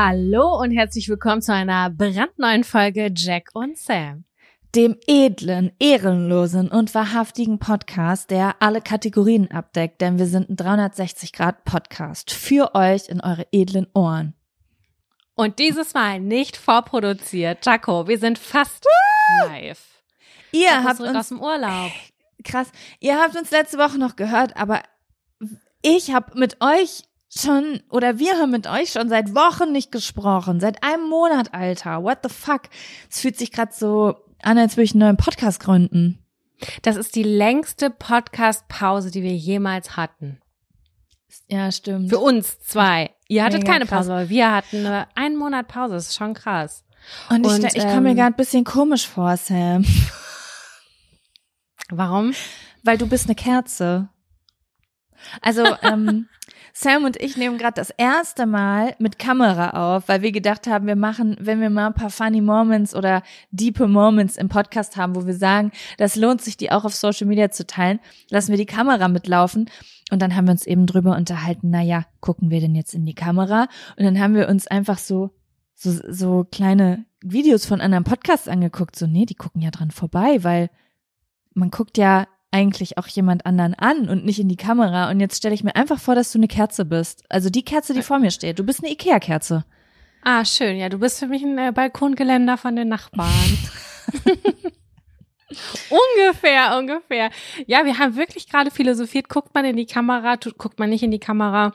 Hallo und herzlich willkommen zu einer brandneuen Folge Jack und Sam. Dem edlen, ehrenlosen und wahrhaftigen Podcast, der alle Kategorien abdeckt, denn wir sind ein 360 Grad Podcast für euch in eure edlen Ohren. Und dieses Mal nicht vorproduziert. Jaco, wir sind fast live. Ihr Jaco habt uns aus dem Urlaub. krass, ihr habt uns letzte Woche noch gehört, aber ich habe mit euch schon oder wir haben mit euch schon seit Wochen nicht gesprochen, seit einem Monat, Alter. What the fuck? Es fühlt sich gerade so an, als würde ich einen neuen Podcast gründen. Das ist die längste Podcast-Pause, die wir jemals hatten. Ja, stimmt. Für uns zwei. Ihr hattet Mega keine. Pause, aber wir hatten einen Monat Pause. Das ist schon krass. Und ich, Und, ich komme mir ähm, gerade ein bisschen komisch vor, Sam. Warum? Weil du bist eine Kerze. Also, ähm, Sam und ich nehmen gerade das erste Mal mit Kamera auf, weil wir gedacht haben, wir machen, wenn wir mal ein paar funny Moments oder diepe Moments im Podcast haben, wo wir sagen, das lohnt sich, die auch auf Social Media zu teilen, lassen wir die Kamera mitlaufen. Und dann haben wir uns eben drüber unterhalten, na ja, gucken wir denn jetzt in die Kamera? Und dann haben wir uns einfach so, so, so kleine Videos von anderen Podcasts angeguckt. So, nee, die gucken ja dran vorbei, weil man guckt ja eigentlich auch jemand anderen an und nicht in die Kamera. Und jetzt stelle ich mir einfach vor, dass du eine Kerze bist. Also die Kerze, die vor mir steht. Du bist eine Ikea-Kerze. Ah, schön. Ja, du bist für mich ein äh, Balkongeländer von den Nachbarn. ungefähr, ungefähr. Ja, wir haben wirklich gerade philosophiert. Guckt man in die Kamera, tut, guckt man nicht in die Kamera.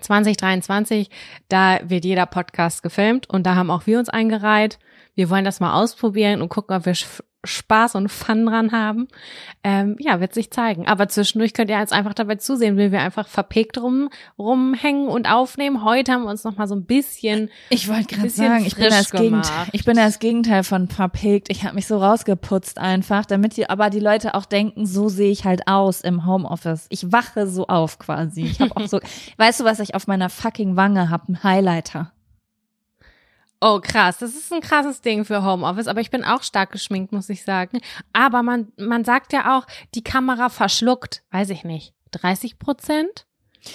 2023, da wird jeder Podcast gefilmt und da haben auch wir uns eingereiht. Wir wollen das mal ausprobieren und gucken, ob wir Spaß und Fun dran haben. Ähm, ja, wird sich zeigen. Aber zwischendurch könnt ihr jetzt einfach dabei zusehen, wie wir einfach verpegt rum, rumhängen und aufnehmen. Heute haben wir uns noch mal so ein bisschen Ich wollte gerade sagen, ich bin, das Gegenteil, ich bin das Gegenteil von verpegt. Ich habe mich so rausgeputzt einfach, damit die, aber die Leute auch denken, so sehe ich halt aus im Homeoffice. Ich wache so auf quasi. Ich habe auch so, weißt du, was ich auf meiner fucking Wange habe? Ein Highlighter. Oh, krass. Das ist ein krasses Ding für Homeoffice, aber ich bin auch stark geschminkt, muss ich sagen. Aber man, man sagt ja auch, die Kamera verschluckt, weiß ich nicht, 30 Prozent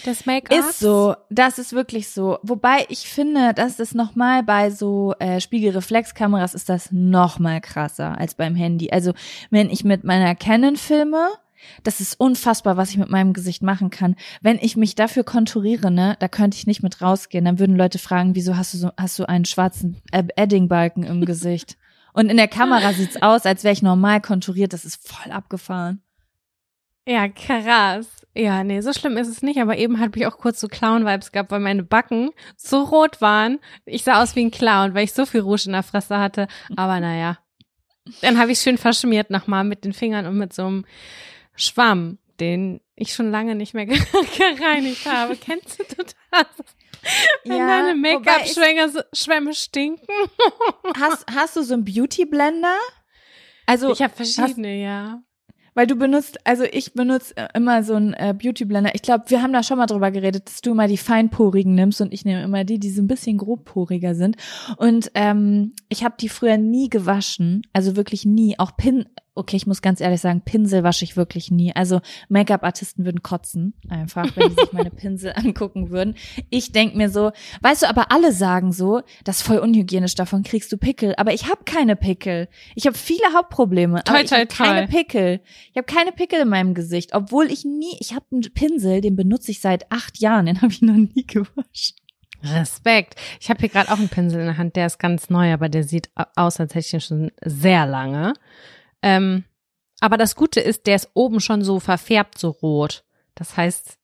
des Make-ups. Ist so, das ist wirklich so. Wobei ich finde, dass es nochmal bei so äh, Spiegelreflexkameras ist das nochmal krasser als beim Handy. Also wenn ich mit meiner Canon filme, das ist unfassbar, was ich mit meinem Gesicht machen kann. Wenn ich mich dafür konturiere, ne, da könnte ich nicht mit rausgehen. Dann würden Leute fragen, wieso hast du so, hast du einen schwarzen Eddingbalken im Gesicht? Und in der Kamera sieht's aus, als wäre ich normal konturiert. Das ist voll abgefahren. Ja, krass. Ja, nee, so schlimm ist es nicht, aber eben hatte ich auch kurz so Clown-Vibes gehabt, weil meine Backen so rot waren. Ich sah aus wie ein Clown, weil ich so viel Rouge in der Fresse hatte. Aber naja. Dann habe ich schön verschmiert nochmal mit den Fingern und mit so einem Schwamm, den ich schon lange nicht mehr gereinigt habe. Kennst du das? Wenn ja, deine Make-up-Schwämme stinken. hast, hast du so einen Beauty-Blender? Also, ich habe verschiedene, hast, ja. Weil du benutzt, also ich benutze äh, immer so einen äh, Beauty Blender. Ich glaube, wir haben da schon mal drüber geredet, dass du immer die feinporigen nimmst und ich nehme immer die, die so ein bisschen grobporiger sind. Und ähm, ich habe die früher nie gewaschen, also wirklich nie. Auch Pin, okay, ich muss ganz ehrlich sagen, Pinsel wasche ich wirklich nie. Also Make-up-Artisten würden kotzen, einfach, wenn sie sich meine Pinsel angucken würden. Ich denk mir so, weißt du, aber alle sagen so, das ist voll unhygienisch, davon kriegst du Pickel. Aber ich habe keine Pickel. Ich habe viele Hauptprobleme, aber ich habe keine Pickel. Ich habe keine Pickel in meinem Gesicht, obwohl ich nie, ich habe einen Pinsel, den benutze ich seit acht Jahren, den habe ich noch nie gewaschen. Respekt. Ich habe hier gerade auch einen Pinsel in der Hand, der ist ganz neu, aber der sieht aus, als hätte ich ihn schon sehr lange. Ähm, aber das Gute ist, der ist oben schon so verfärbt, so rot. Das heißt,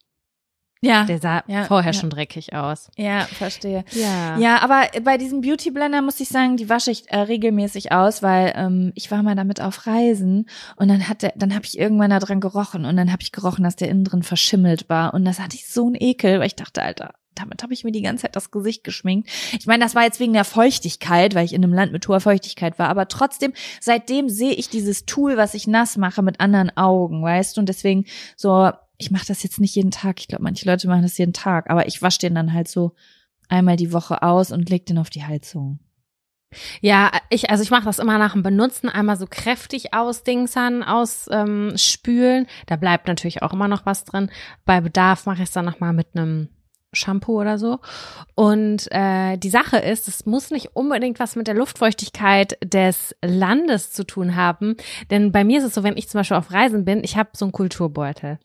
ja, der sah ja, vorher ja. schon dreckig aus. Ja, verstehe. Ja. ja, aber bei diesem Beauty Blender muss ich sagen, die wasche ich äh, regelmäßig aus, weil ähm, ich war mal damit auf Reisen und dann hat der, dann habe ich irgendwann da dran gerochen und dann habe ich gerochen, dass der innen drin verschimmelt war und das hatte ich so einen Ekel, weil ich dachte, Alter, damit habe ich mir die ganze Zeit das Gesicht geschminkt. Ich meine, das war jetzt wegen der Feuchtigkeit, weil ich in einem Land mit hoher Feuchtigkeit war. Aber trotzdem, seitdem sehe ich dieses Tool, was ich nass mache, mit anderen Augen, weißt du? Und deswegen so, ich mache das jetzt nicht jeden Tag. Ich glaube, manche Leute machen das jeden Tag. Aber ich wasche den dann halt so einmal die Woche aus und leg den auf die Heizung. Ja, ich, also ich mache das immer nach dem Benutzen, einmal so kräftig ausdingsern, ausspülen. Ähm, da bleibt natürlich auch immer noch was drin. Bei Bedarf mache ich es dann nochmal mit einem Shampoo oder so. Und äh, die Sache ist, es muss nicht unbedingt was mit der Luftfeuchtigkeit des Landes zu tun haben. Denn bei mir ist es so, wenn ich zum Beispiel auf Reisen bin, ich habe so einen Kulturbeutel.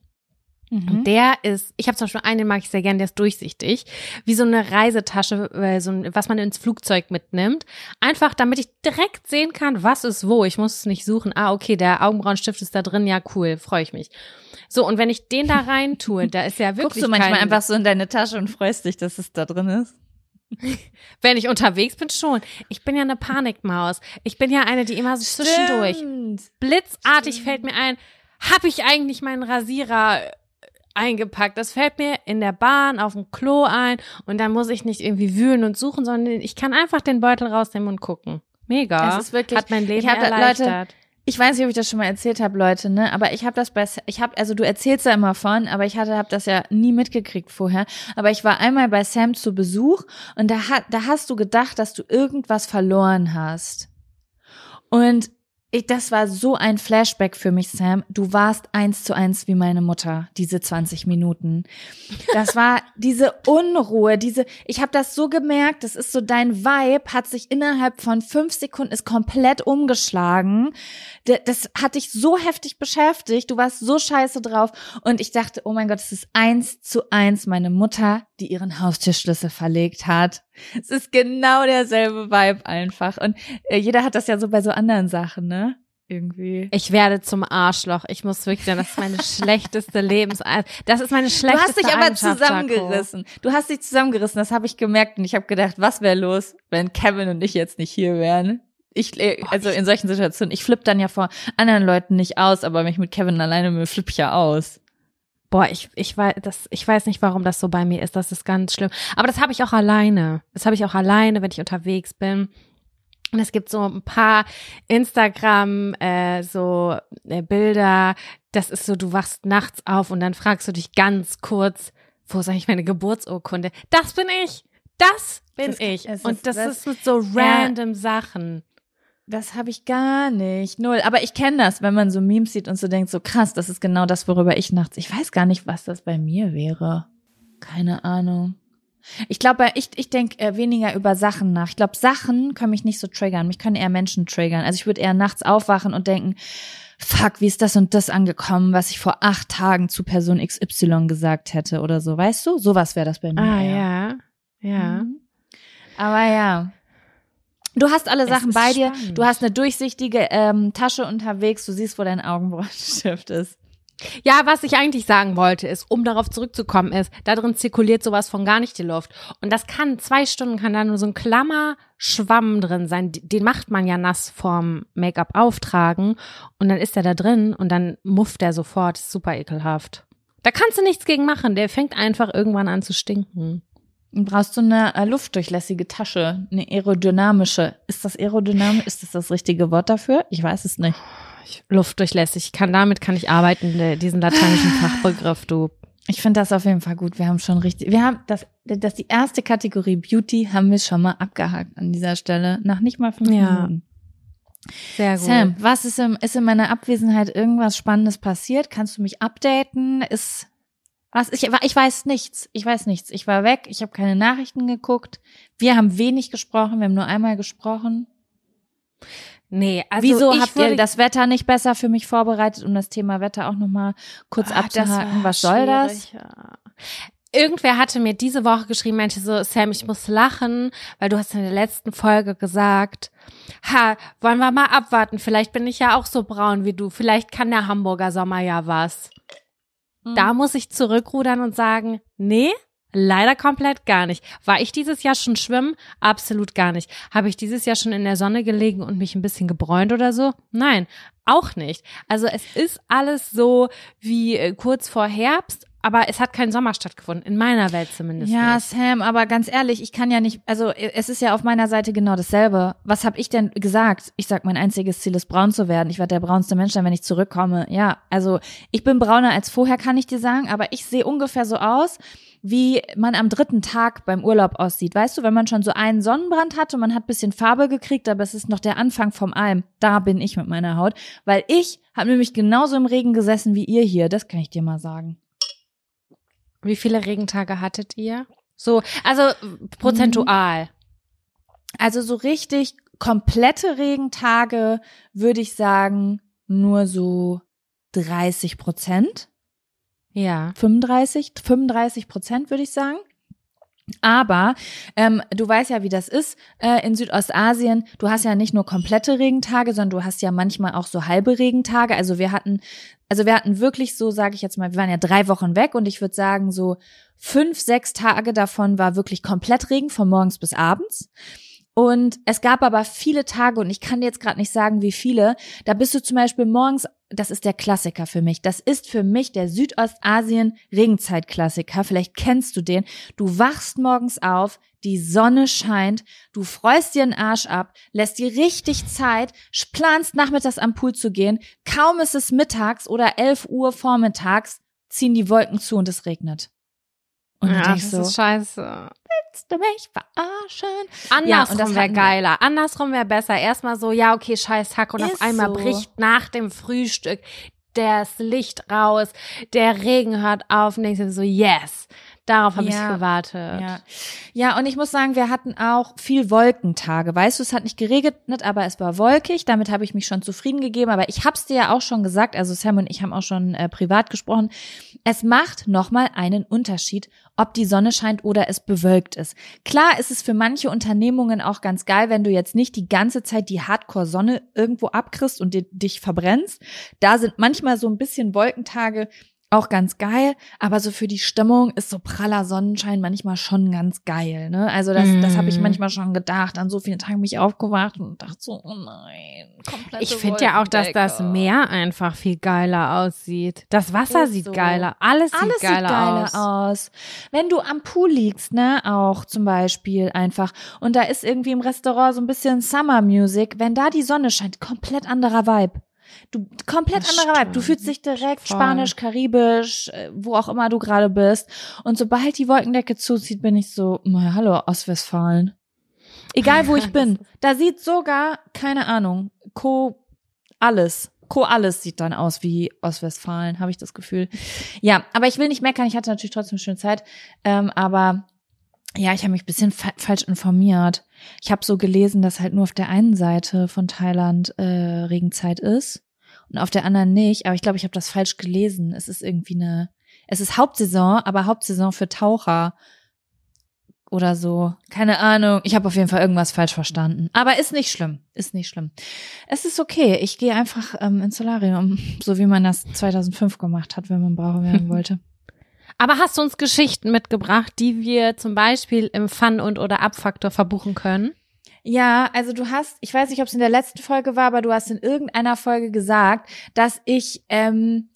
Mhm. Und der ist, ich habe zum Beispiel einen, den mag ich sehr gerne, der ist durchsichtig, wie so eine Reisetasche, äh, so ein, was man ins Flugzeug mitnimmt. Einfach, damit ich direkt sehen kann, was ist wo. Ich muss es nicht suchen. Ah, okay, der Augenbrauenstift ist da drin, ja cool, freue ich mich. So, und wenn ich den da rein tue, da ist ja wirklich. Guckst du manchmal einfach so in deine Tasche und freust dich, dass es da drin ist? Wenn ich unterwegs bin, schon. Ich bin ja eine Panikmaus. Ich bin ja eine, die immer so zwischendurch. Blitzartig Stimmt. fällt mir ein, habe ich eigentlich meinen Rasierer eingepackt. Das fällt mir in der Bahn, auf dem Klo ein und dann muss ich nicht irgendwie wühlen und suchen, sondern ich kann einfach den Beutel rausnehmen und gucken. Mega. Das ist wirklich, hat mein Leben ich erleichtert. Leute, ich weiß nicht, ob ich das schon mal erzählt habe, Leute, ne? Aber ich habe das bei, ich habe, also du erzählst ja immer von, aber ich hatte, habe das ja nie mitgekriegt vorher. Aber ich war einmal bei Sam zu Besuch und da hat, da hast du gedacht, dass du irgendwas verloren hast. Und ich, das war so ein Flashback für mich, Sam. Du warst eins zu eins wie meine Mutter, diese 20 Minuten. Das war diese Unruhe, diese, ich habe das so gemerkt, das ist so dein Vibe, hat sich innerhalb von fünf Sekunden ist komplett umgeschlagen. Das hat dich so heftig beschäftigt, du warst so scheiße drauf. Und ich dachte, oh mein Gott, es ist eins zu eins meine Mutter, die ihren Haustürschlüssel verlegt hat. Es ist genau derselbe Vibe einfach. Und äh, jeder hat das ja so bei so anderen Sachen, ne? Irgendwie. Ich werde zum Arschloch. Ich muss wirklich sagen, das ist meine schlechteste Lebens. Das ist meine schlechteste Du hast dich aber zusammengerissen. Du hast dich zusammengerissen, das habe ich gemerkt. Und ich habe gedacht, was wäre los, wenn Kevin und ich jetzt nicht hier wären? Ich, also in solchen Situationen, ich flippe dann ja vor anderen Leuten nicht aus, aber mich mit Kevin alleine mir flippe ich ja aus. Boah, ich, ich weiß, das, ich weiß nicht, warum das so bei mir ist. Das ist ganz schlimm. Aber das habe ich auch alleine. Das habe ich auch alleine, wenn ich unterwegs bin. Und es gibt so ein paar Instagram äh, so äh, Bilder. Das ist so, du wachst nachts auf und dann fragst du dich ganz kurz, wo ist eigentlich meine Geburtsurkunde? Das bin ich. Das bin das, ich. und das, das, ist mit so random ja. Sachen. Das habe ich gar nicht. Null. Aber ich kenne das, wenn man so Memes sieht und so denkt, so krass, das ist genau das, worüber ich nachts. Ich weiß gar nicht, was das bei mir wäre. Keine Ahnung. Ich glaube, ich, ich denke äh, weniger über Sachen nach. Ich glaube, Sachen können mich nicht so triggern. Mich können eher Menschen triggern. Also ich würde eher nachts aufwachen und denken, fuck, wie ist das und das angekommen, was ich vor acht Tagen zu Person XY gesagt hätte oder so. Weißt du? Sowas wäre das bei mir. Ah, eher. ja. Ja. Mhm. Aber ja. Du hast alle Sachen bei spannend. dir. Du hast eine durchsichtige ähm, Tasche unterwegs. Du siehst, wo dein Augenbrauenstift ist. Ja, was ich eigentlich sagen wollte, ist, um darauf zurückzukommen, ist, da drin zirkuliert sowas von gar nicht die Luft. Und das kann, zwei Stunden kann da nur so ein Klammerschwamm drin sein. Den macht man ja nass vorm Make-up auftragen. Und dann ist er da drin und dann mufft er sofort. Super ekelhaft. Da kannst du nichts gegen machen. Der fängt einfach irgendwann an zu stinken. Brauchst du eine äh, luftdurchlässige Tasche, eine aerodynamische. Ist das aerodynamisch? Ist das das richtige Wort dafür? Ich weiß es nicht. Luftdurchlässig. Kann, damit kann ich arbeiten, diesen lateinischen Fachbegriff, du. Ich finde das auf jeden Fall gut. Wir haben schon richtig, wir haben das, das die erste Kategorie Beauty haben wir schon mal abgehakt an dieser Stelle. Nach nicht mal fünf Ja. Minuten. Sehr gut. Sam, was ist, im, ist in meiner Abwesenheit irgendwas Spannendes passiert? Kannst du mich updaten? Ist was? Ich, ich weiß nichts. Ich weiß nichts. Ich war weg. Ich habe keine Nachrichten geguckt. Wir haben wenig gesprochen. Wir haben nur einmal gesprochen. Nee, also Wieso ich habt ihr das Wetter nicht besser für mich vorbereitet, um das Thema Wetter auch noch mal kurz das abzuhaken? Was soll das? ja. Irgendwer hatte mir diese Woche geschrieben, meinte so, Sam, ich muss lachen, weil du hast in der letzten Folge gesagt, ha, wollen wir mal abwarten, vielleicht bin ich ja auch so braun wie du, vielleicht kann der Hamburger Sommer ja was. Mhm. Da muss ich zurückrudern und sagen, nee, leider komplett gar nicht. War ich dieses Jahr schon schwimmen? Absolut gar nicht. Habe ich dieses Jahr schon in der Sonne gelegen und mich ein bisschen gebräunt oder so? Nein, auch nicht. Also es ist alles so wie äh, kurz vor Herbst, aber es hat kein Sommer stattgefunden, in meiner Welt zumindest Ja, nicht. Sam, aber ganz ehrlich, ich kann ja nicht, also es ist ja auf meiner Seite genau dasselbe. Was habe ich denn gesagt? Ich sag, mein einziges Ziel ist braun zu werden. Ich werde der braunste Mensch sein, wenn ich zurückkomme. Ja, also ich bin brauner als vorher, kann ich dir sagen, aber ich sehe ungefähr so aus, wie man am dritten Tag beim Urlaub aussieht. Weißt du, wenn man schon so einen Sonnenbrand hatte, man hat bisschen Farbe gekriegt, aber es ist noch der Anfang vom Alm. Da bin ich mit meiner Haut, weil ich habe nämlich genauso im Regen gesessen wie ihr hier. Das kann ich dir mal sagen. Wie viele Regentage hattet ihr? So, also prozentual. Also so richtig komplette Regentage würde ich sagen nur so 30 Prozent, Ja. 35, 35 Prozent würde ich sagen. Aber ähm, du weißt ja, wie das ist äh, in Südostasien. Du hast ja nicht nur komplette Regentage, sondern du hast ja manchmal auch so halbe Regentage. Also wir hatten, also wir hatten wirklich so, sage ich jetzt mal, wir waren ja drei Wochen weg und ich würde sagen so fünf, sechs Tage davon war wirklich komplett Regen von morgens bis abends. Und es gab aber viele Tage, und ich kann dir jetzt gerade nicht sagen, wie viele, da bist du zum Beispiel morgens, das ist der Klassiker für mich, das ist für mich der Südostasien-Regenzeit-Klassiker, vielleicht kennst du den. Du wachst morgens auf, die Sonne scheint, du freust dir den Arsch ab, lässt dir richtig Zeit, planst nachmittags am Pool zu gehen, kaum ist es mittags oder 11 Uhr vormittags, ziehen die Wolken zu und es regnet. Und dann ja, ich das so, ist scheiße. willst du mich verarschen? Andersrum Ja, wäre geiler. Andersrum wäre besser. Erstmal so, ja, okay, scheiß Hack. Und auf einmal so. bricht nach dem Frühstück das Licht raus, der Regen hört auf und dir so, yes, darauf habe Ja. ich gewartet. Ja. ja, und ich muss sagen, wir hatten auch viel Wolkentage. Weißt du, es hat nicht geregnet, aber es war wolkig. Damit habe ich mich schon zufrieden gegeben. Aber ich hab's dir ja auch schon gesagt, also Sam und ich haben auch schon äh, privat gesprochen. Es macht nochmal einen Unterschied, ob die Sonne scheint oder es bewölkt ist. Klar ist es für manche Unternehmungen auch ganz geil, wenn du jetzt nicht die ganze Zeit die Hardcore-Sonne irgendwo abkriegst und dich verbrennst. Da sind manchmal so ein bisschen Wolkentage auch ganz geil, aber so für die Stimmung ist so praller Sonnenschein manchmal schon ganz geil, ne? Also das, das habe ich Mm. manchmal schon gedacht. An so vielen Tagen bin ich aufgewacht und dachte so, oh nein, komplette Ich finde ja auch, dass das. Meer einfach viel geiler aussieht. Das Wasser Ist sieht so. geiler. Alles sieht Alles geiler, sieht geiler aus. aus. Wenn du am Pool liegst, ne, auch zum Beispiel einfach, und da ist irgendwie im Restaurant so ein bisschen Summer Music, wenn da die Sonne scheint, komplett anderer Vibe. Du, komplett Das anderer Vibe. Du fühlst dich direkt Voll. Spanisch, Karibisch, äh, wo auch immer du gerade bist. Und sobald die Wolkendecke zuzieht, bin ich so, na, hallo, Ostwestfalen. Egal wo ich bin. Da sieht sogar, keine Ahnung, Co, alles. Co alles sieht dann aus wie Ostwestfalen, habe ich das Gefühl. Ja, aber ich will nicht meckern, ich hatte natürlich trotzdem schöne Zeit. Ähm, aber ja, ich habe mich ein bisschen fa falsch informiert. Ich habe so gelesen, dass halt nur auf der einen Seite von Thailand äh, Regenzeit ist und auf der anderen nicht. Aber ich glaube, ich habe das falsch gelesen. Es ist irgendwie eine, es ist Hauptsaison, aber Hauptsaison für Taucher. oder so. Keine Ahnung. Ich habe auf jeden Fall irgendwas falsch verstanden. Aber ist nicht schlimm. Ist nicht schlimm. Es ist okay. Ich gehe einfach ähm, ins Solarium, so wie man das 2005 gemacht hat, wenn man Brauer werden wollte. Aber hast du uns Geschichten mitgebracht, die wir zum Beispiel im Fun- und oder Abfaktor verbuchen können? Ja, also du hast, ich weiß nicht, ob es in der letzten Folge war, aber du hast in irgendeiner Folge gesagt, dass ich, ähm,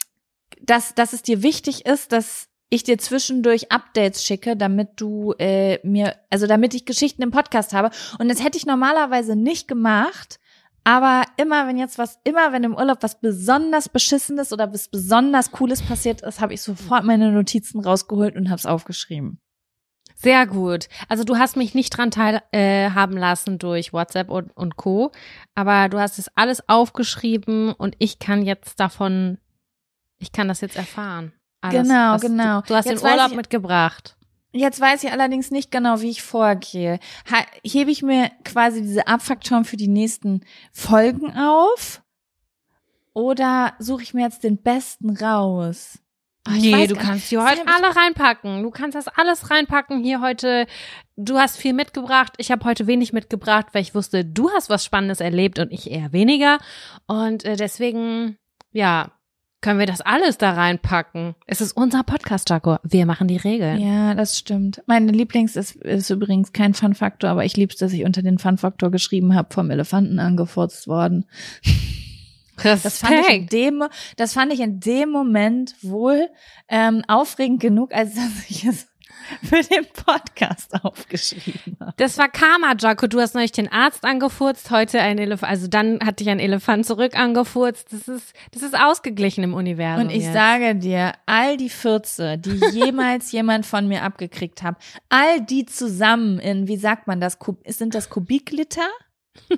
dass, dass es dir wichtig ist, dass ich dir zwischendurch Updates schicke, damit du äh, mir, also damit ich Geschichten im Podcast habe. Und das hätte ich normalerweise nicht gemacht. Aber immer, wenn jetzt was, immer wenn im Urlaub was besonders Beschissenes oder was besonders Cooles passiert ist, habe ich sofort meine Notizen rausgeholt und habe es aufgeschrieben. Sehr gut. Also du hast mich nicht dran teilhaben äh, haben lassen durch WhatsApp und, und Co. Aber du hast es alles aufgeschrieben und ich kann jetzt davon, ich kann das jetzt erfahren. Alles, genau, genau. Du, du hast jetzt den Urlaub ich, mitgebracht. Jetzt weiß ich allerdings nicht genau, wie ich vorgehe. Hebe ich mir quasi diese Abfaktoren für die nächsten Folgen auf? Oder suche ich mir jetzt den besten raus? Oh, nee, du kannst die heute alle reinpacken. Du kannst das alles reinpacken hier heute. Du hast viel mitgebracht. Ich habe heute wenig mitgebracht, weil ich wusste, du hast was Spannendes erlebt und ich eher weniger. Und äh, deswegen, ja, können wir das alles da reinpacken. Es ist unser Podcast, Jaco. Wir machen die Regeln. Ja, das stimmt. Meine Lieblings ist, ist übrigens kein Fun-Faktor, aber ich lieb's, dass ich unter den Fun-Faktor geschrieben habe, vom Elefanten angefurzt worden. Das fand, ich in dem, das fand ich in dem Moment wohl ähm, aufregend genug, als dass ich es für den Podcast aufgeschrieben habe. Das war Karma, Jaco. Du hast neulich den Arzt angefurzt, heute ein Elefant, also dann hat dich ein Elefant zurück angefurzt. Das ist, das ist ausgeglichen im Universum. Und ich jetzt. sage dir, all die Fürze, die jemals jemand von mir abgekriegt hat, all die zusammen in, wie sagt man das, sind das Kubikliter?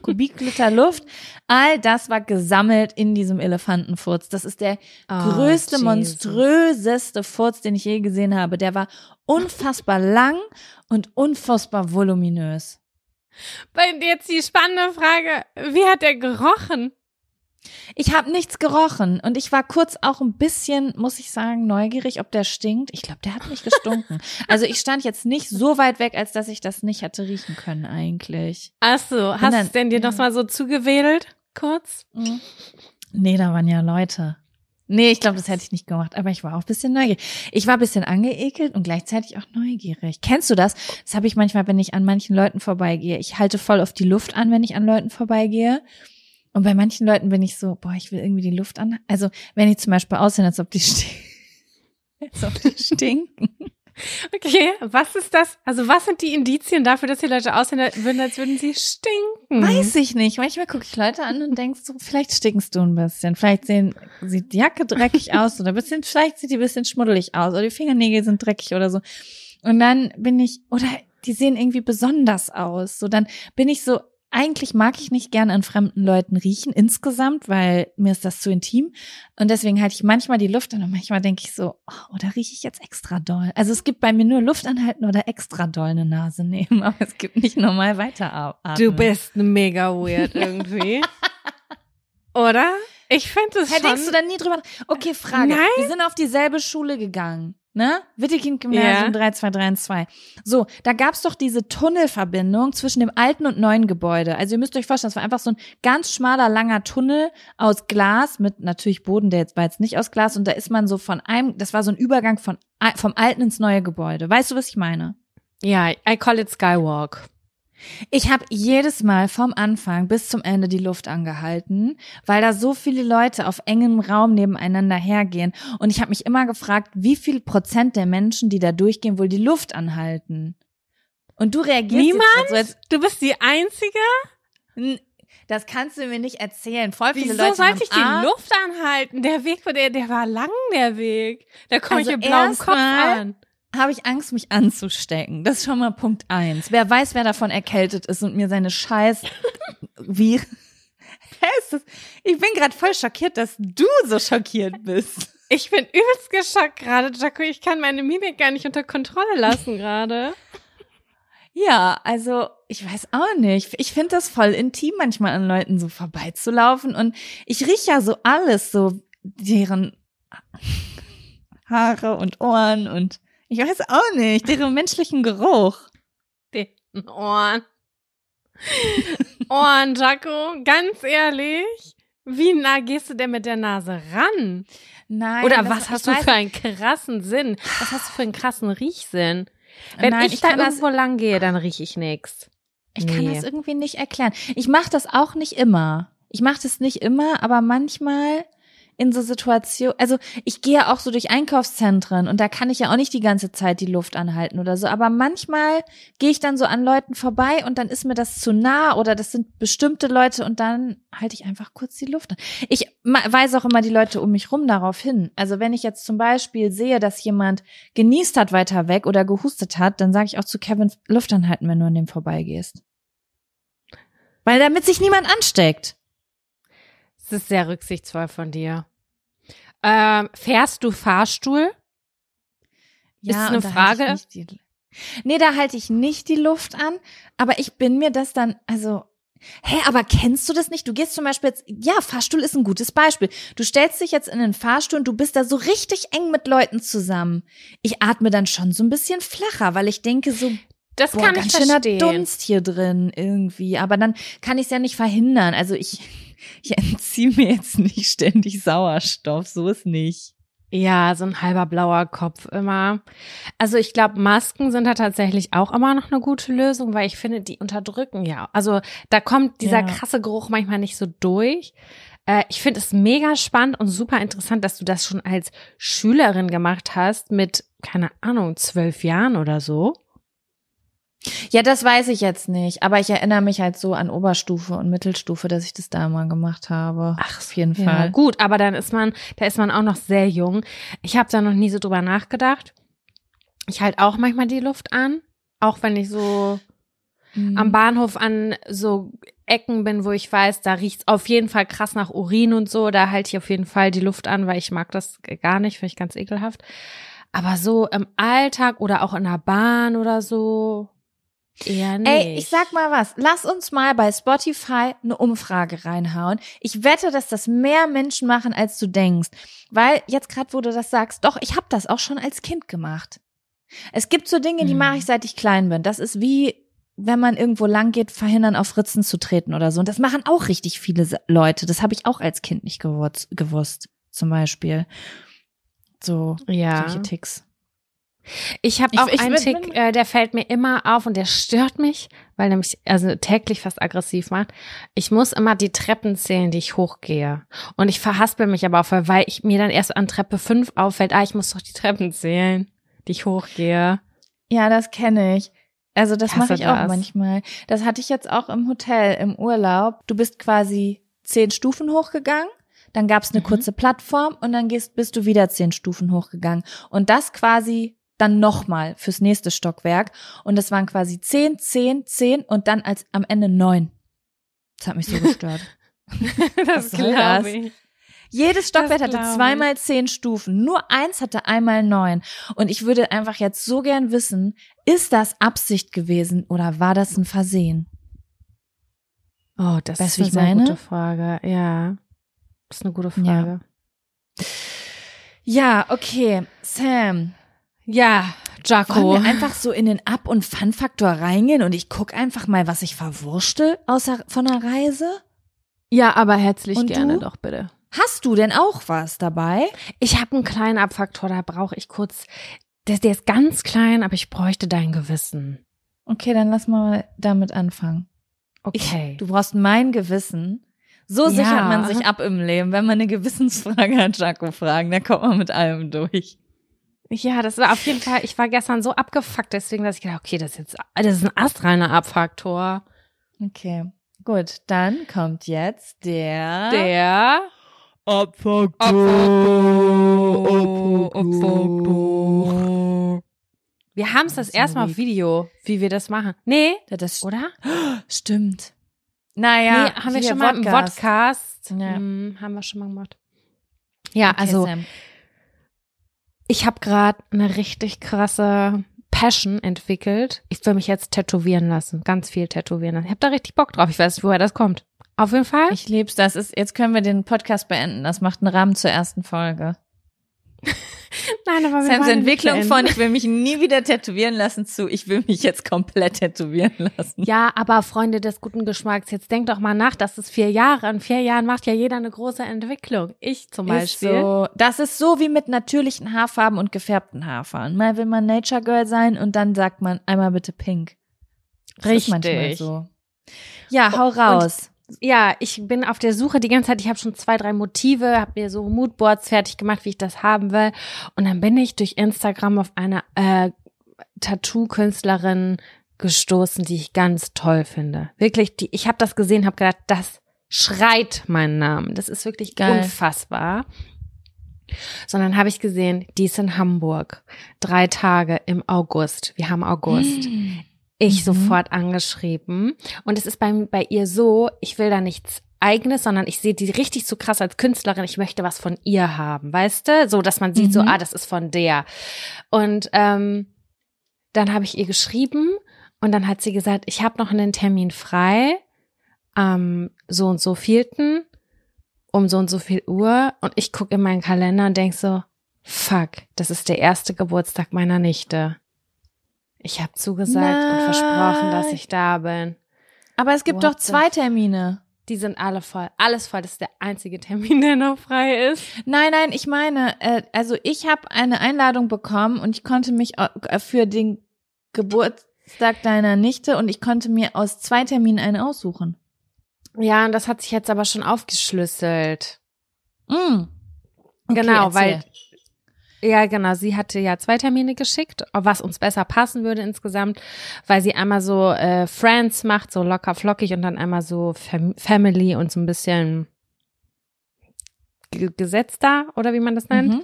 Kubikliter Luft. All das war gesammelt in diesem Elefantenfurz. Das ist der Oh, größte, Jesus. monströseste Furz, den ich je gesehen habe. Der war unfassbar lang und unfassbar voluminös. Bei jetzt die spannende Frage, wie hat der gerochen? Ich habe nichts gerochen und ich war kurz auch ein bisschen, muss ich sagen, neugierig, ob der stinkt. Ich glaube, der hat nicht gestunken. also ich stand jetzt nicht so weit weg, als dass ich das nicht hätte riechen können eigentlich. Ach so, hast du es denn dir noch mal so zugewedelt? Kurz? Mhm. Nee, da waren ja Leute. Nee, ich glaube, das hätte ich nicht gemacht, aber ich war auch ein bisschen neugierig. Ich war ein bisschen angeekelt und gleichzeitig auch neugierig. Kennst du das? Das habe ich manchmal, wenn ich an manchen Leuten vorbeigehe. Ich halte voll auf die Luft an, wenn ich an Leuten vorbeigehe. Und bei manchen Leuten bin ich so, boah, ich will irgendwie die Luft an. Also, wenn die zum Beispiel aussehen, als ob die, als ob die stinken. Okay, was ist das? Also was sind die Indizien dafür, dass die Leute aussehen würden, als würden sie stinken? Weiß ich nicht. Manchmal gucke ich Leute an und denkst so, vielleicht stinkst du ein bisschen. Vielleicht sehen, sieht die Jacke dreckig aus oder bisschen, vielleicht sieht die ein bisschen schmuddelig aus oder die Fingernägel sind dreckig oder so. Und dann bin ich, oder die sehen irgendwie besonders aus. So, dann bin ich so, eigentlich mag ich nicht gern an fremden Leuten riechen insgesamt, weil mir ist das zu intim. Und deswegen halte ich manchmal die Luft an und manchmal denke ich so, oh, oder rieche ich jetzt extra doll? Also es gibt bei mir nur Luft anhalten oder extra doll eine Nase nehmen, aber es gibt nicht normal weiteratmen. Du bist mega weird irgendwie. Oder? Ich finde es Hey, schon. denkst du da nie drüber? Okay, Frage. Nein. Wir sind auf dieselbe Schule gegangen. Ne? Wittekind-Gymnasium Ja. 3232. So, da gab's doch diese Tunnelverbindung zwischen dem alten und neuen Gebäude. Also ihr müsst euch vorstellen, das war einfach so ein ganz schmaler, langer Tunnel aus Glas mit natürlich Boden, der jetzt war jetzt nicht aus Glas. Und da ist man so von einem, das war so ein Übergang von, vom alten ins neue Gebäude. Weißt du, was ich meine? ja, I call it Skywalk. Ich habe jedes Mal vom Anfang bis zum Ende die Luft angehalten, weil da so viele Leute auf engem Raum nebeneinander hergehen. Und ich habe mich immer gefragt, wie viel Prozent der Menschen, die da durchgehen, wohl die Luft anhalten. Und du reagierst Niemand? jetzt so, als, Du bist die Einzige? Das kannst du mir nicht erzählen. Voll viele Wieso Leute sollte ich die A, Luft anhalten? Der Weg, der, der war lang, der Weg. Da komme Also ich mit blauem Kopf an. Habe ich Angst, mich anzustecken. Das ist schon mal Punkt eins. Wer weiß, wer davon erkältet ist und mir seine Scheiß wie? Ich bin gerade voll schockiert, dass du so schockiert bist. Ich bin übelst geschockt gerade, Jaco. Ich kann meine Mimik gar nicht unter Kontrolle lassen gerade. Ja, also ich weiß auch nicht. Ich finde das voll intim, manchmal an Leuten so vorbeizulaufen. Und ich rieche ja so alles, so deren Haare und Ohren und ich weiß auch nicht, deren menschlichen Geruch. Ohren. Ohren, Jaco, ganz ehrlich, wie nah gehst du denn mit der Nase ran? Nein. Oder was hast du weiß- für einen krassen Sinn? Was hast du für einen krassen Riechsinn? Wenn Nein, ich, ich da kann das- irgendwo lang gehe, dann rieche ich nix. Ich kann Nee. das irgendwie nicht erklären. Ich mache das auch nicht immer. Ich mache das nicht immer, aber manchmal in so Situationen, also ich gehe auch so durch Einkaufszentren und da kann ich ja auch nicht die ganze Zeit die Luft anhalten oder so, aber manchmal gehe ich dann so an Leuten vorbei und dann ist mir das zu nah oder das sind bestimmte Leute und dann halte ich einfach kurz die Luft an. Ich weise auch immer die Leute um mich rum darauf hin. Also wenn ich jetzt zum Beispiel sehe, dass jemand genießt hat weiter weg oder gehustet hat, dann sage ich auch zu Kevin, Luft anhalten, wenn du an dem vorbeigehst. Weil damit sich niemand ansteckt. Das ist sehr rücksichtsvoll von dir. Ähm, fährst du Fahrstuhl? Ist Ja, eine da halte Frage? ich die- Nee, da halte ich nicht die Luft an, aber ich bin mir das dann, also, hä, aber kennst du das nicht? Du gehst zum Beispiel jetzt, ja, Fahrstuhl ist ein gutes Beispiel. Du stellst dich jetzt in den Fahrstuhl und du bist da so richtig eng mit Leuten zusammen. Ich atme dann schon so ein bisschen flacher, weil ich denke so, Das boah, kann ich ganz schöner verstehen. Dunst hier drin irgendwie. Aber dann kann ich es ja nicht verhindern. Also ich, ich entziehe mir jetzt nicht ständig Sauerstoff, so ist nicht. Ja, so ein halber blauer Kopf immer. Also ich glaube, Masken sind da tatsächlich auch immer noch eine gute Lösung, weil ich finde, die unterdrücken ja. Also da kommt dieser Ja. krasse Geruch manchmal nicht so durch. Äh, ich finde es mega spannend und super interessant, dass du das schon als Schülerin gemacht hast mit, keine Ahnung, zwölf Jahren oder so. Ja, das weiß ich jetzt nicht, aber ich erinnere mich halt so an Oberstufe und Mittelstufe, dass ich das da mal gemacht habe. Ach, auf jeden Ja, Fall. gut, aber dann ist man, da ist man auch noch sehr jung. Ich habe da noch nie so drüber nachgedacht. Ich halte auch manchmal die Luft an, auch wenn ich so Mhm. am Bahnhof an so Ecken bin, wo ich weiß, da riecht's auf jeden Fall krass nach Urin und so, da halte ich auf jeden Fall die Luft an, weil ich mag das gar nicht, finde ich ganz ekelhaft. Aber so im Alltag oder auch in der Bahn oder so eher nicht. Ey, ich sag mal was. Lass uns mal bei Spotify eine Umfrage reinhauen. Ich wette, dass das mehr Menschen machen, als du denkst. Weil jetzt gerade, wo du das sagst, doch, ich habe das auch schon als Kind gemacht. Es gibt so Dinge, die Mhm. mache ich, seit ich klein bin. Das ist wie, wenn man irgendwo lang geht, verhindern, auf Ritzen zu treten oder so. Und das machen auch richtig viele Leute. Das habe ich auch als Kind nicht gewusst, gewusst zum Beispiel. So, ja. solche Ticks. Ich habe Ich- auch ich einen bin- Tick, äh, der fällt mir immer auf und der stört mich, weil er mich also täglich fast aggressiv macht. Ich muss immer die Treppen zählen, die ich hochgehe. Und ich verhaspel mich aber auch, weil ich mir dann erst an Treppe 5 auffällt, ah, ich muss doch die Treppen zählen, die ich hochgehe. Ja, das kenne ich. Also das mache ich auch das. manchmal. Das hatte ich jetzt auch im Hotel im Urlaub. Du bist quasi zehn Stufen hochgegangen, dann gab's eine Mhm. kurze Plattform und dann gehst, bist du wieder zehn Stufen hochgegangen. Und das quasi dann nochmal fürs nächste Stockwerk. Und das waren quasi zehn, zehn, zehn und dann als am Ende neun. Das hat mich so gestört. das soll glaub das? ich. Jedes Stockwerk hatte zweimal zehn Stufen. Nur eins hatte einmal neun. Und ich würde einfach jetzt so gern wissen, ist das Absicht gewesen oder war das ein Versehen? Oh, das Weißt ist eine meine? gute Frage. Ja, das ist eine gute Frage. Ja, okay. Sam, Ja, Jaco. wollen wir einfach so in den Ab- und Fun-Faktor reingehen und ich guck einfach mal, was ich verwurschtel außer von der Reise? Ja, aber herzlich Und gerne du? doch bitte. Hast du denn auch was dabei? Ich habe einen kleinen Abfaktor, da brauche ich kurz. Der, der ist ganz klein, aber ich bräuchte dein Gewissen. Okay, dann lass mal damit anfangen. Okay. Du brauchst mein Gewissen. So Ja. sichert man sich ab im Leben. Wenn man eine Gewissensfrage hat, Jaco fragen, da kommt man mit allem durch. Ja, das war auf jeden Fall, ich war gestern so abgefuckt, deswegen, dass ich gedacht, okay, das ist jetzt, das ist ein astreiner Abfaktor. Okay, gut. Dann kommt jetzt der. Der Wir haben es das erste Mal auf. Video, wie wir das machen. Nee, das oder? stimmt. Naja, nee, haben wir schon mal im Podcast. Podcast. Ja. Hm, haben wir schon mal gemacht. Ja, Okay, also Sam. Ich habe gerade eine richtig krasse Passion entwickelt. Ich will mich jetzt tätowieren lassen, ganz viel tätowieren lassen. Ich habe da richtig Bock drauf. Ich weiß nicht, woher das kommt. Auf jeden Fall. Ich lieb's. Das ist, jetzt können wir den Podcast beenden. Das macht einen Rahmen zur ersten Folge. Nein, aber wir Sams Entwicklung von, ich will mich nie wieder tätowieren lassen zu, ich will mich jetzt komplett tätowieren lassen. Ja, aber Freunde des guten Geschmacks, jetzt denkt doch mal nach, das ist vier Jahre. In vier Jahren macht ja jeder eine große Entwicklung. Ich zum Ist Beispiel. so. Das ist so wie mit natürlichen Haarfarben und gefärbten Haarfarben. Mal will man Nature Girl sein und dann sagt man einmal bitte pink. Das Ist manchmal Richtig. so. Ja, hau raus. Ja, ich bin auf der Suche die ganze Zeit. Ich habe schon zwei, drei Motive, habe mir so Moodboards fertig gemacht, wie ich das haben will. Und dann bin ich durch Instagram auf eine äh, Tattoo-Künstlerin gestoßen, die ich ganz toll finde. Wirklich, die, ich habe das gesehen, habe gedacht, das schreit meinen Namen. Das ist wirklich Geil. unfassbar. Sondern habe ich gesehen, die ist in Hamburg. Drei Tage im August. Wir haben August. Ich Mhm. sofort angeschrieben. Und es ist bei, bei ihr so, ich will da nichts eigenes, sondern ich sehe die richtig so krass als Künstlerin. Ich möchte was von ihr haben, weißt du? So, dass man sieht, so, Mhm. ah, das ist von der. Und ähm, dann habe ich ihr geschrieben und dann hat sie gesagt, ich habe noch einen Termin frei am so und so vierten um so und so viel Uhr und ich gucke in meinen Kalender und denk so, fuck, das ist der erste Geburtstag meiner Nichte. Ich habe zugesagt und versprochen, dass Nein. ich da bin. Aber es gibt What doch zwei Termine. Die sind alle voll. Alles voll. Das ist der einzige Termin, der noch frei ist. Nein, nein, ich meine, äh, also ich habe eine Einladung bekommen und ich konnte mich äh, für den Geburtstag deiner Nichte und ich konnte mir aus zwei Terminen einen aussuchen. Ja, und das hat sich jetzt aber schon aufgeschlüsselt. Mm. Okay, genau, erzähl. weil ja, genau, sie hatte ja zwei Termine geschickt, was uns besser passen würde insgesamt, weil sie einmal so äh, Friends macht, so locker flockig und dann einmal so Fam Family und so ein bisschen ge gesetzter oder wie man das nennt. Mhm.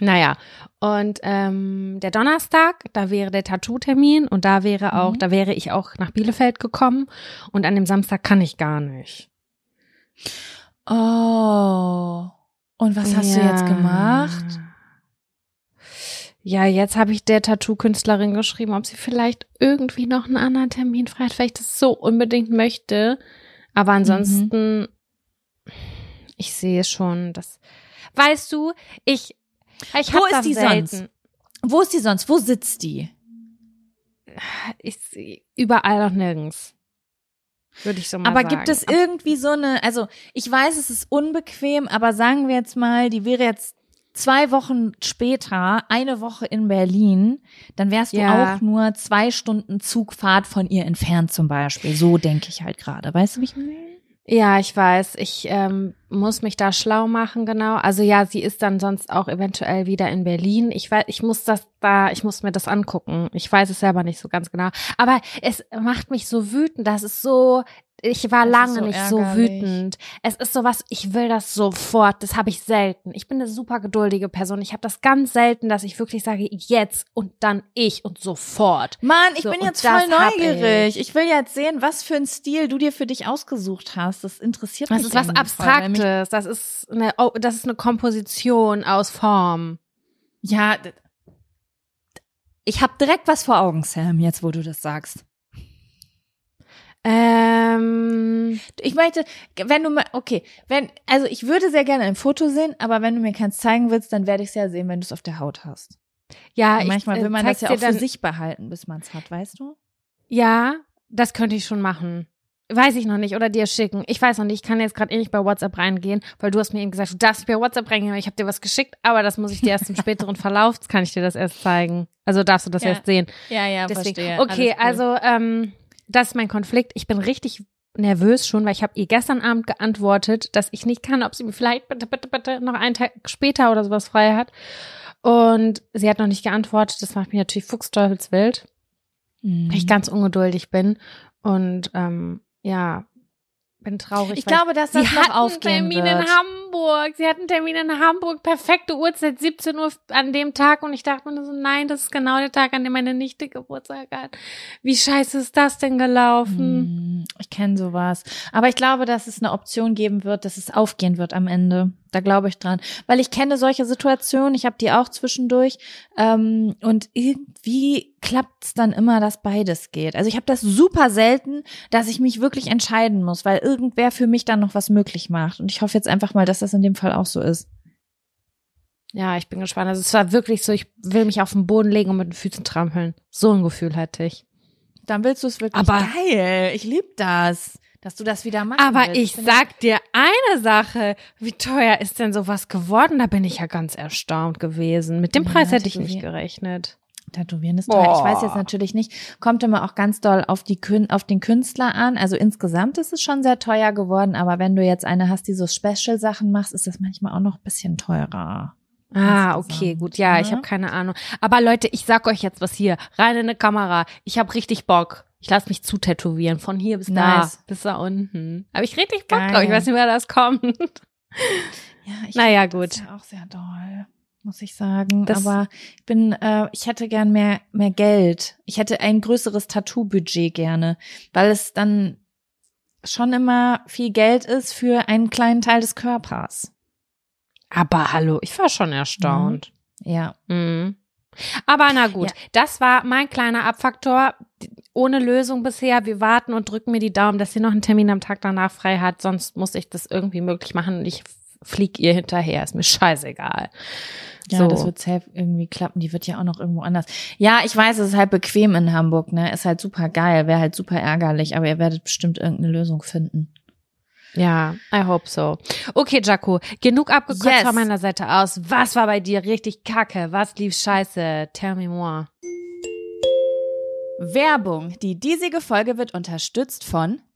Naja, und ähm, der Donnerstag, da wäre der Tattoo-Termin und da wäre auch, Mhm. da wäre ich auch nach Bielefeld gekommen und an dem Samstag kann ich gar nicht. Oh. Und was hast du Ja. jetzt gemacht? Ja, jetzt habe ich der Tattoo-Künstlerin geschrieben, ob sie vielleicht irgendwie noch einen anderen Termin frei hat, weil ich das so unbedingt möchte. Aber ansonsten, ich sehe schon, dass, weißt du, ich, ich Wo ist die selten. sonst? Wo ist die sonst? Wo sitzt die? Ich sehe überall noch nirgends. Würde ich so mal Aber sagen. gibt es irgendwie so eine, also ich weiß, es ist unbequem, aber sagen wir jetzt mal, die wäre jetzt zwei Wochen später, eine Woche in Berlin, dann wärst du Ja. auch nur zwei Stunden Zugfahrt von ihr entfernt zum Beispiel. So denke ich halt gerade. Weißt du, wie ich meine? Ja, ich weiß. Ich ähm, muss mich da schlau machen, genau. Also ja, sie ist dann sonst auch eventuell wieder in Berlin. Ich weiß, ich muss das da, ich muss mir das angucken. Ich weiß es selber nicht so ganz genau. Aber es macht mich so wütend. Das ist so. Ich war Das lange so nicht so ärgerlich. wütend. Es ist sowas, ich will das sofort. Das habe ich selten. Ich bin eine super geduldige Person. Ich habe das ganz selten, dass ich wirklich sage, jetzt und dann ich und sofort. Mann, ich So, bin jetzt das voll neugierig. Ich. will jetzt sehen, was für einen Stil du dir für dich ausgesucht hast. Das interessiert Das mich. ist was Abstraktes. Das ist eine, oh, das ist eine Komposition aus Form. Ja, ich habe direkt was vor Augen, Sam, jetzt wo du das sagst. Ähm, Ich möchte, wenn du mal, okay, wenn, also ich würde sehr gerne ein Foto sehen, aber wenn du mir keins zeigen willst, dann werde ich es ja sehen, wenn du es auf der Haut hast. ja, Und manchmal ich, äh, will man das ja auch für sich behalten, bis man es hat, weißt du? Ja, das könnte ich schon machen. Weiß ich noch nicht. Oder dir schicken. Ich weiß noch nicht. Ich kann jetzt gerade eh nicht bei WhatsApp reingehen, weil du hast mir eben gesagt, du darfst bei WhatsApp reingehen. aber Ich habe dir was geschickt, aber das muss ich dir erst im späteren Verlauf, kann ich dir das erst zeigen. Also darfst du das Ja. erst sehen. Ja, ja, Deswegen. Okay, also ähm, das ist mein Konflikt. Ich bin richtig nervös schon, weil ich habe ihr gestern Abend geantwortet, dass ich nicht kann, ob sie mir vielleicht bitte, bitte, bitte noch einen Tag später oder sowas frei hat. Und sie hat noch nicht geantwortet. Das macht mich natürlich fuchsteufelswild, Mhm. weil ich ganz ungeduldig bin. Und ähm, ja, bin traurig. Ich glaube, dass das sie noch aufgehen Termin wird. in Hamburg. Sie hat einen Termin in Hamburg. Perfekte Uhrzeit, 17 Uhr an dem Tag. Und ich dachte mir so, nein, das ist genau der Tag, an dem meine Nichte Geburtstag hat. Wie scheiße ist das denn gelaufen? Mm, Ich kenne sowas. Aber ich glaube, dass es eine Option geben wird, dass es aufgehen wird am Ende. Da glaube ich dran. Weil ich kenne solche Situationen, ich habe die auch zwischendurch. Ähm, und irgendwie klappt es dann immer, dass beides geht. Also ich habe das super selten, dass ich mich wirklich entscheiden muss, weil irgendwer für mich dann noch was möglich macht. Und ich hoffe jetzt einfach mal, dass das in dem Fall auch so ist. Ja, ich bin gespannt. Also es war wirklich so, ich will mich auf den Boden legen und mit den Füßen trampeln. So ein Gefühl hatte ich. Dann willst du es wirklich Aber- geil. Ich lieb das, dass du das wieder machst. Aber ich sag dir eine Sache. Wie teuer ist denn sowas geworden? Da bin ich ja ganz erstaunt gewesen. Mit dem Ja, Preis hätte ich nicht gerechnet. Tätowieren ist teuer. Ich weiß jetzt Boah. natürlich nicht, kommt immer auch ganz doll auf die Kün auf den Künstler an. Also insgesamt ist es schon sehr teuer geworden, aber wenn du jetzt eine hast, die so Special-Sachen machst, ist das manchmal auch noch ein bisschen teurer. Ah, okay, gut. Ja, ich ne? habe keine Ahnung. Aber Leute, ich sag euch jetzt was hier. Rein in eine Kamera. Ich habe richtig Bock. Ich lasse mich zutätowieren. Von hier bis Nice. da. Bis da unten. Habe ich richtig Bock Geil. drauf. Ich weiß nicht, wer das kommt. Ja, ich Naja, gut. Das ja auch sehr doll, muss ich sagen. Das- aber ich bin, äh, ich hätte gern mehr, mehr Geld. Ich hätte ein größeres Tattoo-Budget gerne, weil es dann schon immer viel Geld ist für einen kleinen Teil des Körpers. Aber hallo, ich war schon erstaunt. Ja. Mhm. Aber na gut, Ja. das war mein kleiner Abfaktor. Ohne Lösung bisher. Wir warten und drücken mir die Daumen, dass sie noch einen Termin am Tag danach frei hat. Sonst muss ich das irgendwie möglich machen und ich flieg ihr hinterher. Ist mir scheißegal. Ja, so. das wird safe irgendwie klappen. Die wird ja auch noch irgendwo anders. Ja, ich weiß, es ist halt bequem in Hamburg, ne? Ist halt super geil, wäre halt super ärgerlich, aber ihr werdet bestimmt irgendeine Lösung finden. Ja, I hope so. Okay, Jaco, genug abgekotzt Yes. von meiner Seite aus. Was war bei dir richtig kacke? Was lief scheiße? Tell me more. Werbung. Die diesige Folge wird unterstützt von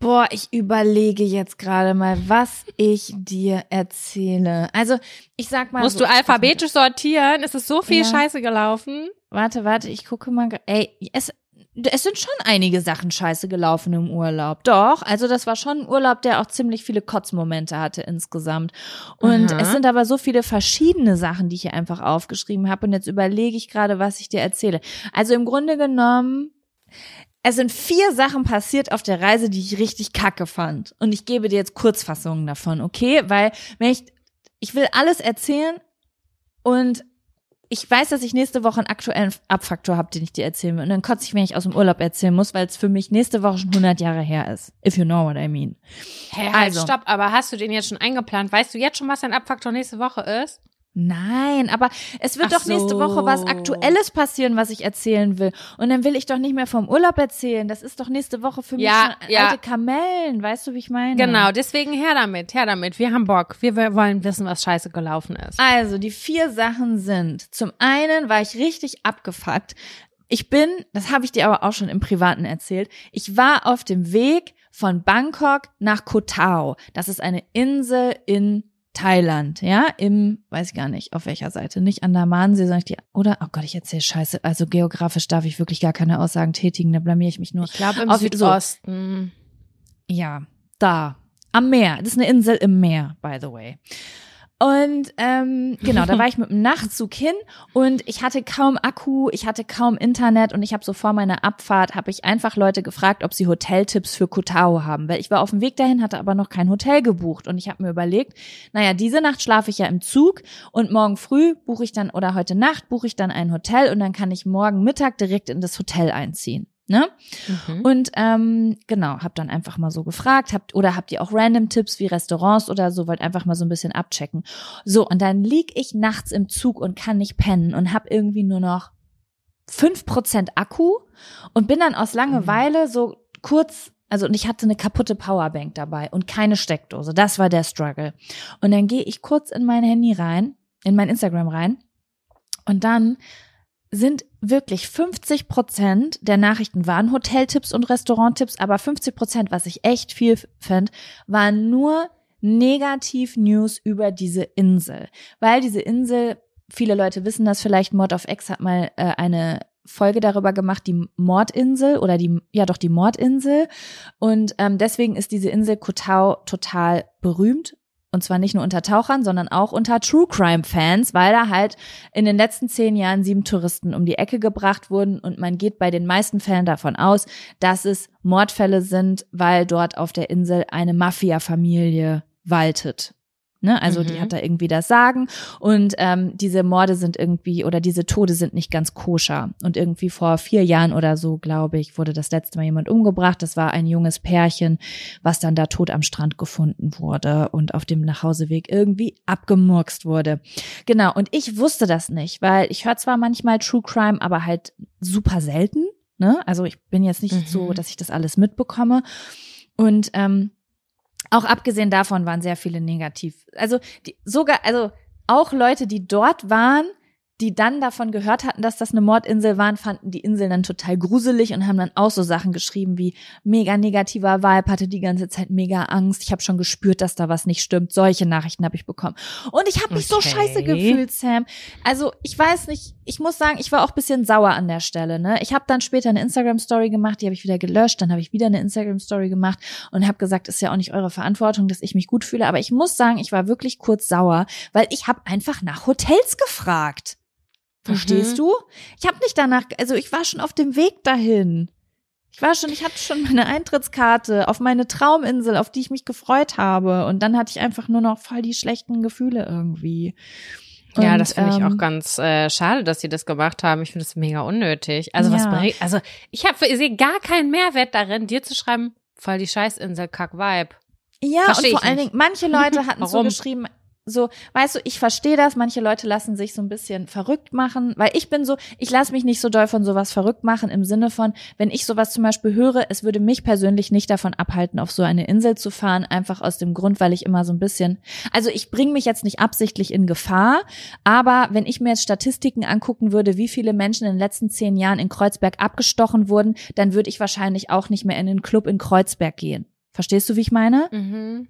Boah, ich überlege jetzt gerade mal, was ich dir erzähle. Also, ich sag mal. Musst so, du alphabetisch sortieren? Ist es so viel Ja. Scheiße gelaufen? Warte, warte, ich gucke mal. Ey, es, es sind schon einige Sachen scheiße gelaufen im Urlaub. Doch, also das war schon ein Urlaub, der auch ziemlich viele Kotzmomente hatte insgesamt. Und Aha. es sind aber so viele verschiedene Sachen, die ich hier einfach aufgeschrieben habe. Und jetzt überlege ich gerade, was ich dir erzähle. Also im Grunde genommen, es sind vier Sachen passiert auf der Reise, die ich richtig kacke fand. Und ich gebe dir jetzt Kurzfassungen davon, okay? Weil, wenn ich, ich will alles erzählen und ich weiß, dass ich nächste Woche einen aktuellen Abfaktor habe, den ich dir erzählen will. Und dann kotze ich, wenn ich aus dem Urlaub erzählen muss, weil es für mich nächste Woche schon 100 Jahre her ist. If you know what I mean. Hä, halt, Also. stopp, aber hast du den jetzt schon eingeplant? Weißt du jetzt schon, was dein Abfaktor nächste Woche ist? Nein, aber es wird Ach doch nächste Woche was so. Aktuelles passieren, was ich erzählen will. Und dann will ich doch nicht mehr vom Urlaub erzählen. Das ist doch nächste Woche für mich Ja, schon ja. alte Kamellen. Weißt du, wie ich meine? Genau, deswegen her damit, her damit. Wir haben Bock. Wir wir wollen wissen, was scheiße gelaufen ist. Also, die vier Sachen sind, zum einen war ich richtig abgefuckt. Ich bin, das habe ich dir aber auch schon im Privaten erzählt, ich war auf dem Weg von Bangkok nach Koh Tao. Das ist eine Insel in Thailand, ja, im, weiß ich gar nicht, auf welcher Seite, nicht Andamansee, sondern die, oder, oh Gott, ich erzähle Scheiße, also geografisch darf ich wirklich gar keine Aussagen tätigen, da blamier ich mich nur. Ich glaube im Auf- so. Südosten. Ja, da. Am Meer. Das ist eine Insel im Meer, by the way. Und ähm, genau, da war ich mit dem Nachtzug hin und ich hatte kaum Akku, ich hatte kaum Internet und ich habe so vor meiner Abfahrt habe ich einfach Leute gefragt, ob sie Hoteltipps für Kotao haben, weil ich war auf dem Weg dahin, hatte aber noch kein Hotel gebucht und ich habe mir überlegt, naja, diese Nacht schlafe ich ja im Zug und morgen früh buche ich dann oder heute Nacht buche ich dann ein Hotel und dann kann ich morgen Mittag direkt in das Hotel einziehen. Ne? Mhm. Und ähm, genau, hab dann einfach mal so gefragt, habt oder habt ihr auch random Tipps wie Restaurants oder so, wollt einfach mal so ein bisschen abchecken. So, und dann lieg ich nachts im Zug und kann nicht pennen und hab irgendwie nur noch fünf Prozent Akku und bin dann aus Langeweile so kurz also und ich hatte eine kaputte Powerbank dabei und keine Steckdose. Das war der Struggle. Und dann gehe ich kurz in mein Handy rein, in mein Instagram rein und dann sind wirklich 50 Prozent der Nachrichten waren Hoteltipps und Restauranttipps, aber 50 Prozent, was ich echt viel fand, waren nur Negativ-News über diese Insel. Weil diese Insel, viele Leute wissen das vielleicht, Mod of X hat mal äh, eine Folge darüber gemacht, die Mordinsel oder die, ja doch die Mordinsel. Und ähm, deswegen ist diese Insel Kotau total berühmt und zwar nicht nur unter Tauchern, sondern auch unter True Crime Fans, weil da halt in den letzten zehn Jahren sieben Touristen um die Ecke gebracht wurden und man geht bei den meisten Fällen davon aus, dass es Mordfälle sind, weil dort auf der Insel eine Mafia-Familie waltet. Ne? Also mhm. die hat da irgendwie das Sagen und ähm, diese Morde sind irgendwie oder diese Tode sind nicht ganz koscher. Und irgendwie vor vier Jahren oder so, glaube ich, wurde das letzte Mal jemand umgebracht. Das war ein junges Pärchen, was dann da tot am Strand gefunden wurde und auf dem Nachhauseweg irgendwie abgemurkst wurde. Genau, und ich wusste das nicht, weil ich höre zwar manchmal True Crime, aber halt super selten. Ne? Also ich bin jetzt nicht mhm. so, dass ich das alles mitbekomme. Und ähm, auch abgesehen davon waren sehr viele negativ. Also die, sogar, also auch Leute, die dort waren, die dann davon gehört hatten, dass das eine Mordinsel waren, fanden die Insel dann total gruselig und haben dann auch so Sachen geschrieben wie mega negativer Vibe, hatte die ganze Zeit mega Angst. Ich habe schon gespürt, dass da was nicht stimmt. Solche Nachrichten habe ich bekommen. Und ich habe mich okay. so scheiße gefühlt, Sam. Also ich weiß nicht, ich muss sagen, ich war auch bisschen sauer an der Stelle. Ne? Ich habe dann später eine Instagram-Story gemacht, die habe ich wieder gelöscht. Dann habe ich wieder eine Instagram-Story gemacht und habe gesagt, ist ja auch nicht eure Verantwortung, dass ich mich gut fühle. Aber ich muss sagen, ich war wirklich kurz sauer, weil ich habe einfach nach Hotels gefragt. Verstehst mhm. du? Ich habe nicht danach, also ich war schon auf dem Weg dahin. Ich war schon, ich hatte schon meine Eintrittskarte auf meine Trauminsel, auf die ich mich gefreut habe. Und dann hatte ich einfach nur noch voll die schlechten Gefühle irgendwie. Und, ja, das finde ich auch ähm, ganz äh, schade, dass sie das gemacht haben. Ich finde das mega unnötig. Also was bringt, also ich habe, ich sehe gar keinen Mehrwert darin, dir zu schreiben, voll die Scheißinsel, kack Vibe. Ja, Versteh und vor allen Dingen, manche Leute hatten so geschrieben, so, weißt du, ich verstehe das, manche Leute lassen sich so ein bisschen verrückt machen, weil ich bin so, ich lasse mich nicht so doll von sowas verrückt machen im Sinne von, wenn ich sowas zum Beispiel höre, es würde mich persönlich nicht davon abhalten, auf so eine Insel zu fahren, einfach aus dem Grund, weil ich immer so ein bisschen, also ich bringe mich jetzt nicht absichtlich in Gefahr, aber wenn ich mir jetzt Statistiken angucken würde, wie viele Menschen in den letzten zehn Jahren in Kreuzberg abgestochen wurden, dann würde ich wahrscheinlich auch nicht mehr in den Club in Kreuzberg gehen. Verstehst du, wie ich meine? Mhm.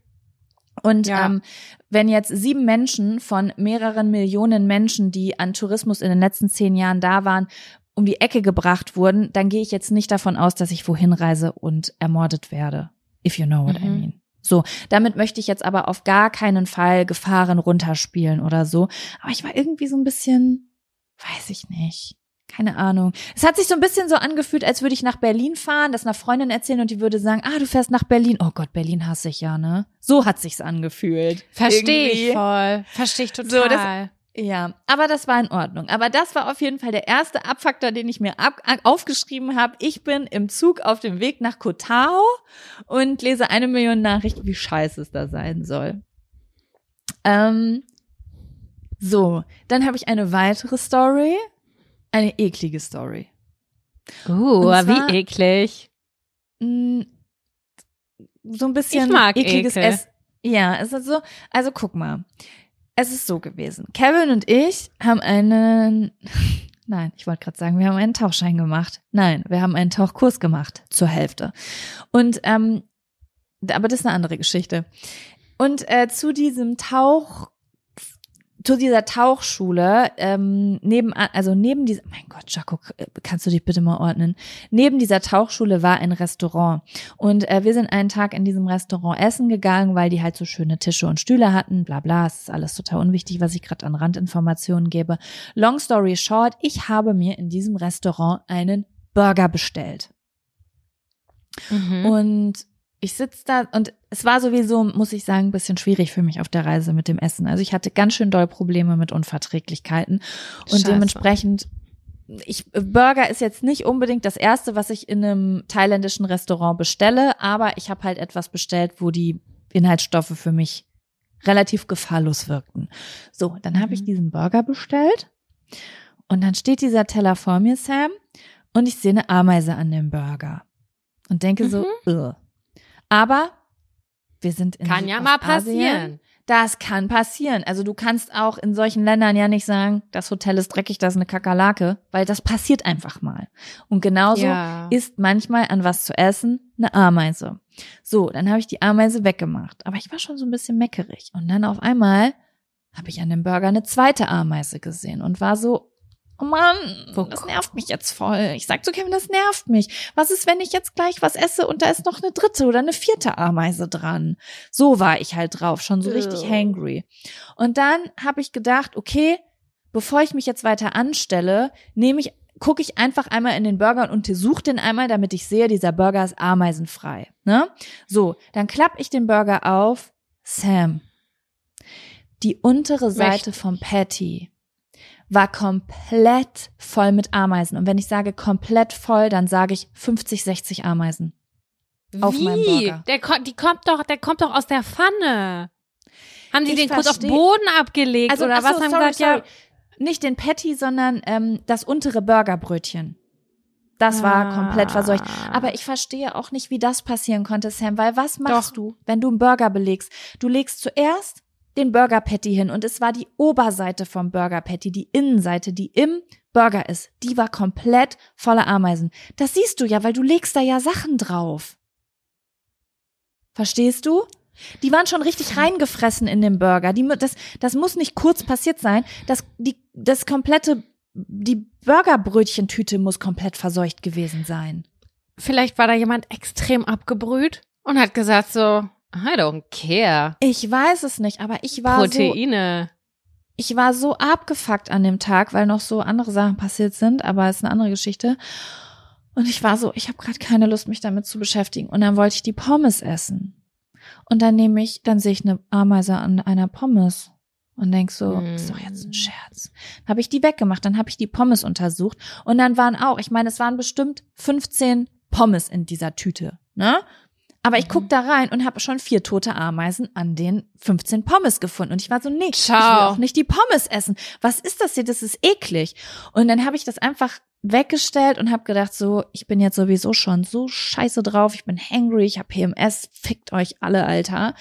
Und ja. ähm, wenn jetzt sieben Menschen von mehreren Millionen Menschen, die an Tourismus in den letzten zehn Jahren da waren, um die Ecke gebracht wurden, dann gehe ich jetzt nicht davon aus, dass ich wohin reise und ermordet werde. If you know what mhm. I mean. So, damit möchte ich jetzt aber auf gar keinen Fall Gefahren runterspielen oder so. Aber ich war irgendwie so ein bisschen, weiß ich nicht. Keine Ahnung. Es hat sich so ein bisschen so angefühlt, als würde ich nach Berlin fahren, das einer Freundin erzählen und die würde sagen, ah, du fährst nach Berlin. Oh Gott, Berlin hasse ich ja, ne? So hat sich's angefühlt. Verstehe ich voll. Verstehe ich total. So, das, ja, aber das war in Ordnung. Aber das war auf jeden Fall der erste Abfaktor, den ich mir ab, aufgeschrieben habe. Ich bin im Zug auf dem Weg nach Kotao und lese eine Million Nachrichten, wie scheiße es da sein soll. Ähm, so, dann habe ich eine weitere Story eine eklige Story. Uh, zwar, wie eklig. Mh, mm, so ein bisschen ich mag ekliges Ekel. Essen. Ja, es ist so, also guck mal. Es ist so gewesen. Kevin und ich haben einen, nein, ich wollte gerade sagen, wir haben einen Tauchschein gemacht. Nein, wir haben einen Tauchkurs gemacht zur Hälfte. Und ähm, aber das ist eine andere Geschichte. Und äh, zu diesem Tauch zu dieser Tauchschule, ähm, neben, also neben dieser, mein Gott, Jaco, kannst du dich bitte mal ordnen? Neben dieser Tauchschule war ein Restaurant. Und äh, wir sind einen Tag in diesem Restaurant essen gegangen, weil die halt so schöne Tische und Stühle hatten, bla bla. Es ist alles total unwichtig, was ich gerade an Randinformationen gebe. Long story short, ich habe mir in diesem Restaurant einen Burger bestellt. Mhm. Und ich sitze da und es war sowieso, muss ich sagen, ein bisschen schwierig für mich auf der Reise mit dem Essen. Also ich hatte ganz schön doll Probleme mit Unverträglichkeiten und Scheiße. dementsprechend ich, Burger ist jetzt nicht unbedingt das erste, was ich in einem thailändischen Restaurant bestelle, aber ich habe halt etwas bestellt, wo die Inhaltsstoffe für mich relativ gefahrlos wirkten. So, dann habe ich mhm. diesen Burger bestellt und dann steht dieser Teller vor mir, Sam, und ich sehe eine Ameise an dem Burger und denke mhm. so, Ugh. Aber wir sind in Kann ja mal passieren. Das kann passieren. Also du kannst auch in solchen Ländern ja nicht sagen, das Hotel ist dreckig, das ist eine Kakerlake, weil das passiert einfach mal. Und genauso ja. ist manchmal an was zu essen eine Ameise. So, dann habe ich die Ameise weggemacht. Aber ich war schon so ein bisschen meckerig. Und dann auf einmal habe ich an dem Burger eine zweite Ameise gesehen und war so, Oh Mann, das nervt mich jetzt voll. Ich sag zu Kevin, das nervt mich. Was ist, wenn ich jetzt gleich was esse und da ist noch eine dritte oder eine vierte Ameise dran? So war ich halt drauf, schon so richtig hangry. Und dann habe ich gedacht, okay, bevor ich mich jetzt weiter anstelle, nehme ich gucke ich einfach einmal in den Burger und untersuche den einmal, damit ich sehe, dieser Burger ist ameisenfrei. Ne? So, dann klappe ich den Burger auf. Sam, die untere Seite vom Patty war komplett voll mit Ameisen. Und wenn ich sage komplett voll, dann sage ich 50, 60 Ameisen. Auf Wie? meinem Burger. Der, die kommt doch, der kommt doch aus der Pfanne. Haben die ich den kurz auf Boden abgelegt also, oder was so, haben sorry, gesagt? Sorry. Ja, nicht den Patty, sondern ähm, das untere Burgerbrötchen. Das war ah. komplett verseucht. Aber ich verstehe auch nicht, wie das passieren konnte, Sam, weil was machst Doch. du, wenn du einen Burger belegst? Du legst zuerst den Burger Patty hin und es war die Oberseite vom Burger Patty, die Innenseite, die im Burger ist. Die war komplett voller Ameisen. Das siehst du ja, weil du legst da ja Sachen drauf. Verstehst du? Die waren schon richtig reingefressen in den Burger. Die, das, das muss nicht kurz passiert sein. Das, die, das komplette, die Burgerbrötchentüte muss komplett verseucht gewesen sein. Vielleicht war da jemand extrem abgebrüht und hat gesagt so, I don't care. Ich weiß es nicht, aber ich war Proteine. so. Ich war so abgefuckt an dem Tag, weil noch so andere Sachen passiert sind, aber es ist eine andere Geschichte. Und ich war so, ich habe gerade keine Lust, mich damit zu beschäftigen. Und dann wollte ich die Pommes essen. Und dann nehme ich, dann sehe ich eine Ameise an einer Pommes und denk so, mm. ist doch jetzt ein Scherz. Dann habe ich die weggemacht, dann habe ich die Pommes untersucht und dann waren auch, ich meine, es waren bestimmt 15 Pommes in dieser Tüte, ne? Aber ich guck mhm. da rein und habe schon vier tote Ameisen an den 15 Pommes gefunden. Und ich war so, nee, Ciao. ich will auch nicht die Pommes essen. Was ist das hier? Das ist eklig. Und dann habe ich das einfach weggestellt und habe gedacht, so, ich bin jetzt sowieso schon so scheiße drauf. Ich bin hangry, ich habe PMS, fickt euch alle, Alter.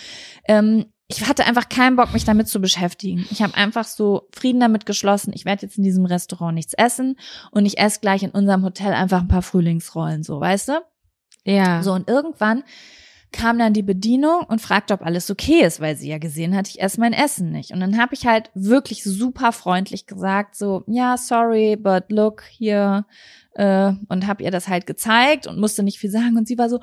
Ähm, ich hatte einfach keinen Bock, mich damit zu beschäftigen. Ich habe einfach so Frieden damit geschlossen, ich werde jetzt in diesem Restaurant nichts essen und ich esse gleich in unserem Hotel einfach ein paar Frühlingsrollen, so, weißt du? Ja. So, und irgendwann kam dann die Bedienung und fragte, ob alles okay ist, weil sie ja gesehen hat, ich esse mein Essen nicht. Und dann habe ich halt wirklich super freundlich gesagt, so, ja, sorry, but look, hier, äh, und habe ihr das halt gezeigt und musste nicht viel sagen. Und sie war so,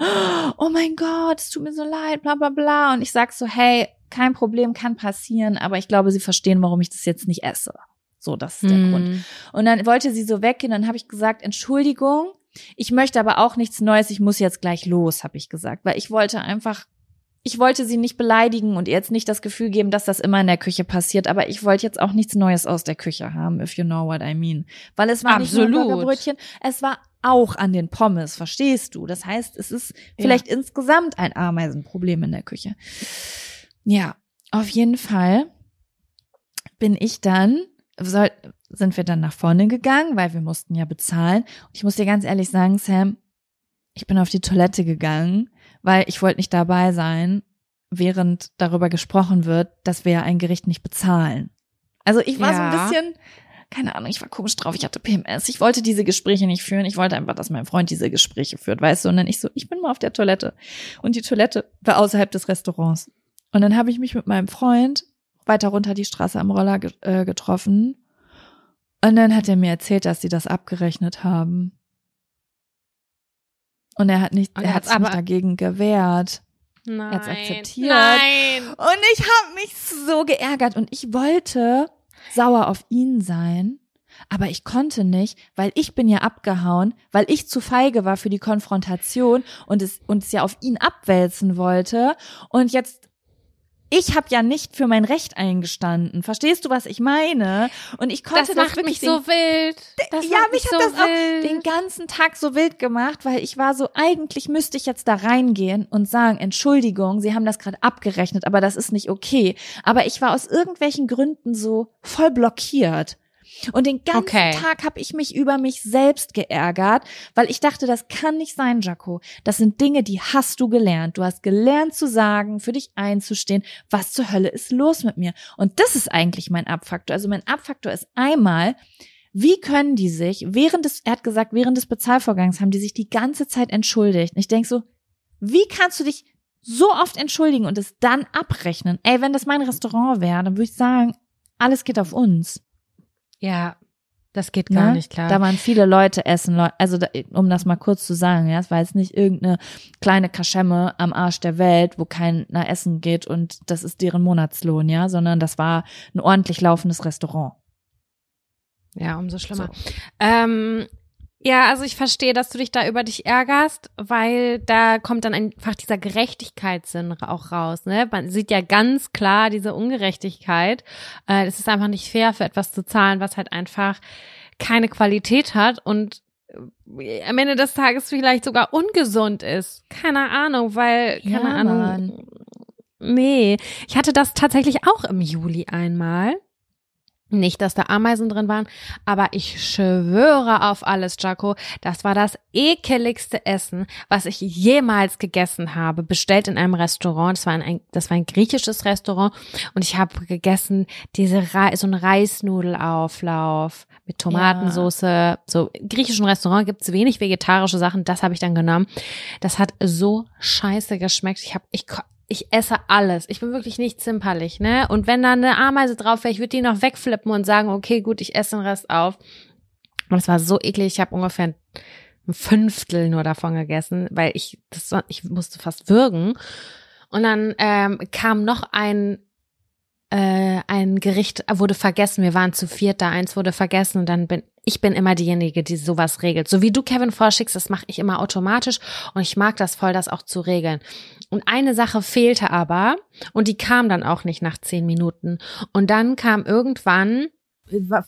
oh mein Gott, es tut mir so leid, bla bla bla. Und ich sag so, hey, kein Problem, kann passieren, aber ich glaube, sie verstehen, warum ich das jetzt nicht esse. So, das ist der mm. Grund. Und dann wollte sie so weggehen, dann habe ich gesagt, Entschuldigung, ich möchte aber auch nichts Neues, ich muss jetzt gleich los, habe ich gesagt, weil ich wollte einfach ich wollte sie nicht beleidigen und ihr jetzt nicht das Gefühl geben, dass das immer in der Küche passiert, aber ich wollte jetzt auch nichts Neues aus der Küche haben, if you know what I mean. Weil es war Absolut. nicht nur Burgerbrötchen, es war auch an den Pommes, verstehst du? Das heißt, es ist vielleicht ja. insgesamt ein Ameisenproblem in der Küche. Ja, auf jeden Fall bin ich dann, soll, sind wir dann nach vorne gegangen, weil wir mussten ja bezahlen. Und ich muss dir ganz ehrlich sagen, Sam, ich bin auf die Toilette gegangen, weil ich wollte nicht dabei sein, während darüber gesprochen wird, dass wir ja ein Gericht nicht bezahlen. Also ich war ja. so ein bisschen, keine Ahnung, ich war komisch drauf, ich hatte PMS, ich wollte diese Gespräche nicht führen, ich wollte einfach, dass mein Freund diese Gespräche führt, weißt du, und dann ich so, ich bin mal auf der Toilette. Und die Toilette war außerhalb des Restaurants. Und dann habe ich mich mit meinem Freund weiter runter die Straße am Roller äh, getroffen. Und dann hat er mir erzählt, dass sie das abgerechnet haben. Und er hat nicht, Und er er hat sich nicht dagegen gewehrt. Nein. hat's akzeptiert. Nein. Und ich habe mich so geärgert und ich wollte sauer auf ihn sein, aber ich konnte nicht, weil ich bin ja abgehauen, weil ich zu feige war für die Konfrontation und es und es ja auf ihn abwälzen wollte und jetzt ich habe ja nicht für mein Recht eingestanden. Verstehst du, was ich meine? Und ich konnte Das das, macht mich so wild. Das ja, mich so hat das auch wild. den ganzen Tag so wild gemacht, weil ich war so, eigentlich müsste ich jetzt da reingehen und sagen, Entschuldigung, Sie haben das gerade abgerechnet, aber das ist nicht okay. Aber ich war aus irgendwelchen Gründen so voll blockiert. Und den ganzen Okay. Tag habe ich mich über mich selbst geärgert, weil ich dachte, das kann nicht sein, Jaco. Das sind Dinge, die hast du gelernt. Du hast gelernt zu sagen, für dich einzustehen, was zur Hölle ist los mit mir. Und das ist eigentlich mein Abfaktor. Also mein Abfaktor ist einmal, wie können die sich während des, er hat gesagt, während des Bezahlvorgangs haben die sich die ganze Zeit entschuldigt. Und ich denk so, wie kannst du dich so oft entschuldigen und es dann abrechnen? Ey, wenn das mein Restaurant wäre, dann würde ich sagen, alles geht auf uns. Ja, das geht gar Ne? nicht klar. Da waren viele Leute essen, also da, um das mal kurz zu sagen, ja, es war jetzt nicht irgendeine kleine Kaschemme am Arsch der Welt, wo keiner essen geht und das ist deren Monatslohn, ja, sondern das war ein ordentlich laufendes Restaurant. Ja, umso schlimmer. Ähm, ja, also ich verstehe, dass du dich da über dich ärgerst, weil da kommt dann einfach dieser Gerechtigkeitssinn auch raus. Ne? Man sieht ja ganz klar diese Ungerechtigkeit. Äh, es ist einfach nicht fair, für etwas zu zahlen, was halt einfach keine Qualität hat und äh, am Ende des Tages vielleicht sogar ungesund ist. Keine Ahnung, weil, keine Ja, Ahnung. Mann. Nee, ich hatte das tatsächlich auch im Juli einmal. Nicht, dass da Ameisen drin waren, aber ich schwöre auf alles, Jaco, das war das ekeligste Essen, was ich jemals gegessen habe, bestellt in einem Restaurant. Das war ein, das war ein griechisches Restaurant und ich habe gegessen diese Re so einen Reisnudelauflauf mit Tomatensauce. So im griechischen Restaurant gibt's wenig vegetarische Sachen, das habe ich dann genommen. Das hat so scheiße geschmeckt. Ich habe ich ich esse alles. Ich bin wirklich nicht zimperlich, ne? Und wenn da eine Ameise drauf wäre, ich würde die noch wegflippen und sagen, okay, gut, ich esse den Rest auf. Und es war so eklig. Ich habe ungefähr ein Fünftel nur davon gegessen, weil ich das ich musste fast würgen. Und dann ähm, kam noch ein äh, ein Gericht wurde vergessen. Wir waren zu viert da, eins wurde vergessen und dann bin ich bin immer diejenige, die sowas regelt. So wie du Kevin vorschickst, das mache ich immer automatisch und ich mag das voll, das auch zu regeln. Und eine Sache fehlte aber und die kam dann auch nicht nach zehn Minuten. Und dann kam irgendwann,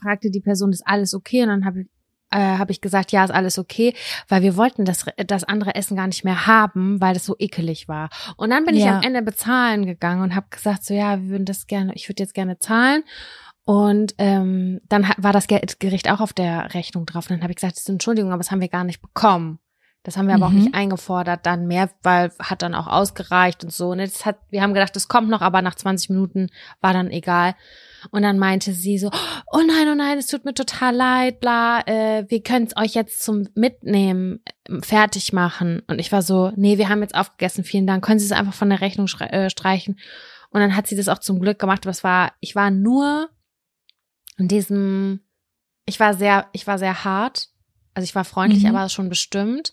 fragte die Person, ist alles okay? Und dann habe ich äh, habe ich gesagt, ja, ist alles okay, weil wir wollten das, das andere Essen gar nicht mehr haben, weil das so ekelig war. Und dann bin ich Ja. am Ende bezahlen gegangen und habe gesagt, so ja, wir würden das gerne, ich würde jetzt gerne zahlen. Und ähm, dann war das Ge- Gericht auch auf der Rechnung drauf. Und dann habe ich gesagt, das ist Entschuldigung, aber das haben wir gar nicht bekommen. Das haben wir aber auch Mhm. nicht eingefordert dann mehr, weil hat dann auch ausgereicht und so. Und das hat, wir haben gedacht, das kommt noch, aber nach 20 Minuten war dann egal. Und dann meinte sie so, oh nein, oh nein, es tut mir total leid, bla, äh, wir können es euch jetzt zum Mitnehmen ähm, fertig machen. Und ich war so, nee, wir haben jetzt aufgegessen, vielen Dank, können Sie es einfach von der Rechnung äh, streichen? Und dann hat sie das auch zum Glück gemacht, aber es war, ich war nur in diesem, ich war sehr, ich war sehr hart. Also ich war freundlich, Mhm. aber schon bestimmt.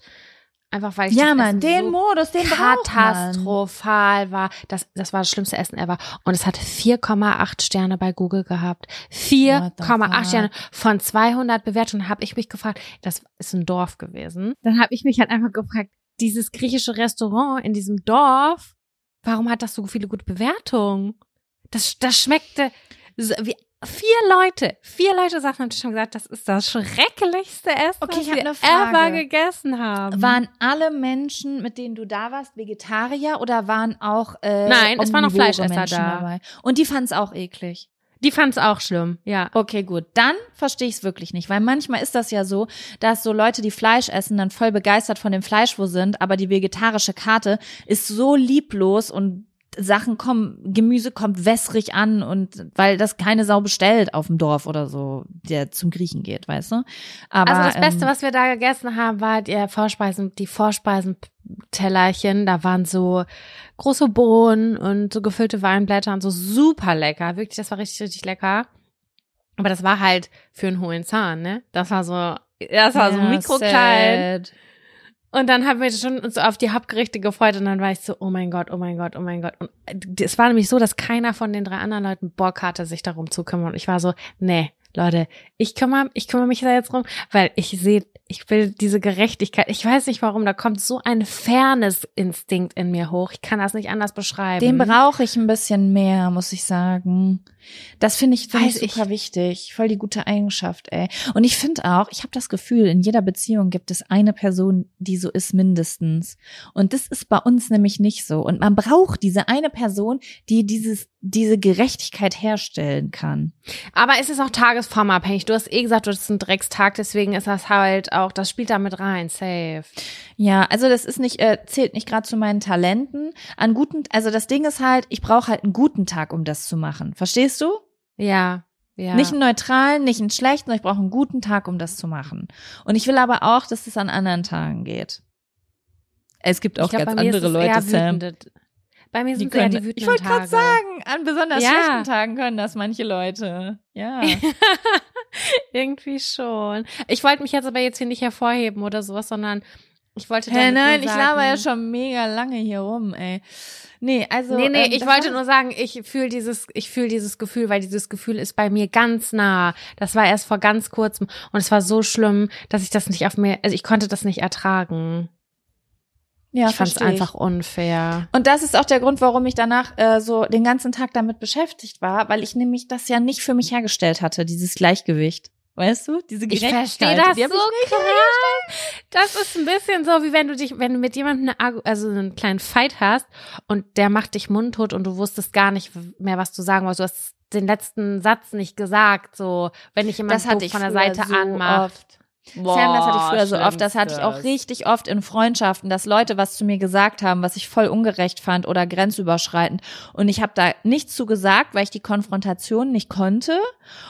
Einfach weil ich Ja, Mann, den so Modus, den katastrophal war. Das, das war das schlimmste Essen ever. Und es hat 4,8 Sterne bei Google gehabt. What the 4,8 fuck? Sterne von 200 Bewertungen. Habe ich mich gefragt, das ist ein Dorf gewesen. Dann habe ich mich halt einfach gefragt, dieses griechische Restaurant in diesem Dorf, warum hat das so viele gute Bewertungen? Das, das schmeckte wie vier Leute, vier Leute Tisch und haben gesagt, das ist das schrecklichste Essen, Okay, ich was wir ever gegessen haben. Waren alle Menschen, mit denen du da warst, Vegetarier oder waren auch äh, Nein, es waren auch Fleischesser Menschen da. dabei? Und die fanden es auch eklig. Die fand es auch schlimm, ja. Okay, gut. Dann verstehe ich es wirklich nicht, weil manchmal ist das ja so, dass so Leute, die Fleisch essen, dann voll begeistert von dem Fleisch wo sind, aber die vegetarische Karte ist so lieblos und Sachen kommen, Gemüse kommt wässrig an und weil das keine Sau bestellt auf dem Dorf oder so, der zum Griechen geht, weißt du? Aber, also das Beste, ähm, was wir da gegessen haben, war die Vorspeisen, die Vorspeisentellerchen. Da waren so große Bohnen und so gefüllte Weinblätter und so super lecker. Wirklich, das war richtig, richtig lecker. Aber das war halt für einen hohen Zahn, ne? Das war so, das war so ja, mikroklein. sad. Und dann haben wir schon uns so auf die Hauptgerichte gefreut und dann war ich so, oh mein Gott, oh mein Gott, oh mein Gott. Und es war nämlich so, dass keiner von den drei anderen Leuten Bock hatte, sich darum zu kümmern. Und ich war so, nee, Leute, ich kümmere, ich kümmere mich da jetzt drum, weil ich sehe, ich will diese Gerechtigkeit. Ich weiß nicht warum, da kommt so ein Fairness-Instinkt in mir hoch. Ich kann das nicht anders beschreiben. Den brauche ich ein bisschen mehr, muss ich sagen. Das finde ich, find Weiß ich super wichtig. Voll die gute Eigenschaft, ey. Und ich finde auch, ich habe das Gefühl, in jeder Beziehung gibt es eine Person, die so ist mindestens. Und das ist bei uns nämlich nicht so. Und man braucht diese eine Person, die dieses, diese Gerechtigkeit herstellen kann. Aber es ist auch tagesformabhängig. Du hast eh gesagt, du hast einen Dreckstag, deswegen ist das halt auch, das spielt da mit rein, safe. Ja, also das ist nicht, äh, zählt nicht gerade zu meinen Talenten. An guten, also das Ding ist halt, ich brauche halt einen guten Tag, um das zu machen. Verstehst du? Ja, ja. Nicht einen neutralen, nicht einen schlechten, ich brauche einen guten Tag, um das zu machen. Und ich will aber auch, dass es an anderen Tagen geht. Es gibt auch glaub, ganz andere Leute, Sam. wütende- Bei mir Die sind es eher die können, wütenden ich wollte gerade sagen, an besonders Ja. schlechten Tagen können das manche Leute. Ja. Irgendwie schon. Ich wollte mich jetzt aber jetzt hier nicht hervorheben oder sowas, sondern ich wollte damit nein, ich laber ja schon mega lange hier rum, ey. Nee, also. nee, nee, ähm, ich wollte nur sagen, ich fühle dieses, ich fühle dieses Gefühl, weil dieses Gefühl ist bei mir ganz nah. Das war erst vor ganz kurzem und es war so schlimm, dass ich das nicht auf mir, also ich konnte das nicht ertragen. Ja, ich fand es ich. einfach unfair. Und das ist auch der Grund, warum ich danach äh, so den ganzen Tag damit beschäftigt war, weil ich nämlich das ja nicht für mich hergestellt hatte, dieses Gleichgewicht. Weißt du? Diese Ich Gerechtigkeit. verstehe das so ich krass. Das ist ein bisschen so, wie wenn du dich, wenn du mit jemandem eine, also einen kleinen Fight hast und der macht dich mundtot und du wusstest gar nicht mehr, was du sagen wolltest. Du hast den letzten Satz nicht gesagt, so, wenn ich von der Seite so anmacht. oft. Sam, das hatte ich früher so oft. Das hatte ich auch richtig oft in Freundschaften, dass Leute was zu mir gesagt haben, was ich voll ungerecht fand oder grenzüberschreitend. Und ich habe da nichts zu gesagt, weil ich die Konfrontation nicht konnte.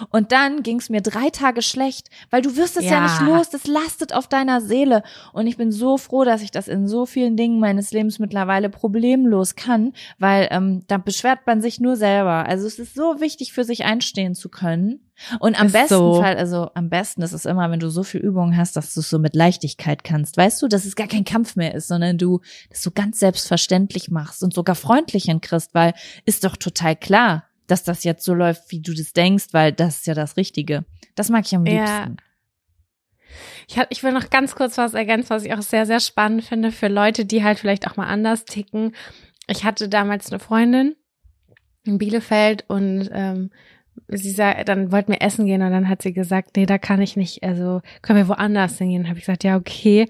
Und dann ging es mir drei Tage schlecht, weil du wirst es ja. Ja. nicht los. Das lastet auf deiner Seele. Und ich bin so froh, dass ich das in so vielen Dingen meines Lebens mittlerweile problemlos kann, weil ähm, da beschwert man sich nur selber. Also es ist so wichtig, für sich einstehen zu können. Und am Ist besten so. Fall, also am besten ist es immer, wenn du so viel Übung hast, dass du es so mit Leichtigkeit kannst. Weißt du, dass es gar kein Kampf mehr ist, sondern du das so ganz selbstverständlich machst und sogar freundlich hinkriegst, weil ist doch total klar, dass das jetzt so läuft, wie du das denkst, weil das ist ja das Richtige. Das mag ich am Ja. liebsten. Ich, hab, ich will noch ganz kurz was ergänzen, was ich auch sehr, sehr spannend finde für Leute, die halt vielleicht auch mal anders ticken. Ich hatte damals eine Freundin in Bielefeld und ähm, sie sah, dann wollten wir essen gehen und dann hat sie gesagt, nee, da kann ich nicht, also können wir woanders hingehen. Habe ich gesagt, ja, okay.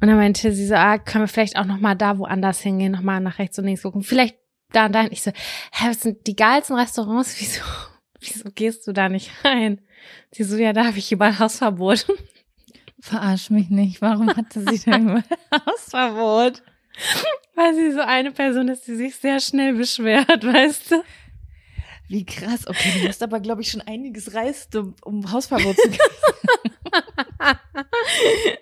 Und dann meinte sie so, ah, können wir vielleicht auch noch mal da woanders hingehen, noch mal nach rechts und links gucken. Vielleicht da und da. Und ich so, hä, was sind die geilsten Restaurants? Wieso, wieso gehst du da nicht rein? Sie so, ja, da habe ich überall Hausverbot. Verarsch mich nicht. Warum hatte sie denn immer Hausverbot? Weil sie so eine Person ist, die sich sehr schnell beschwert, weißt du? Wie krass. Okay, du musst aber, glaube ich, schon einiges reisten, um, um Hausverbot zu kriegen.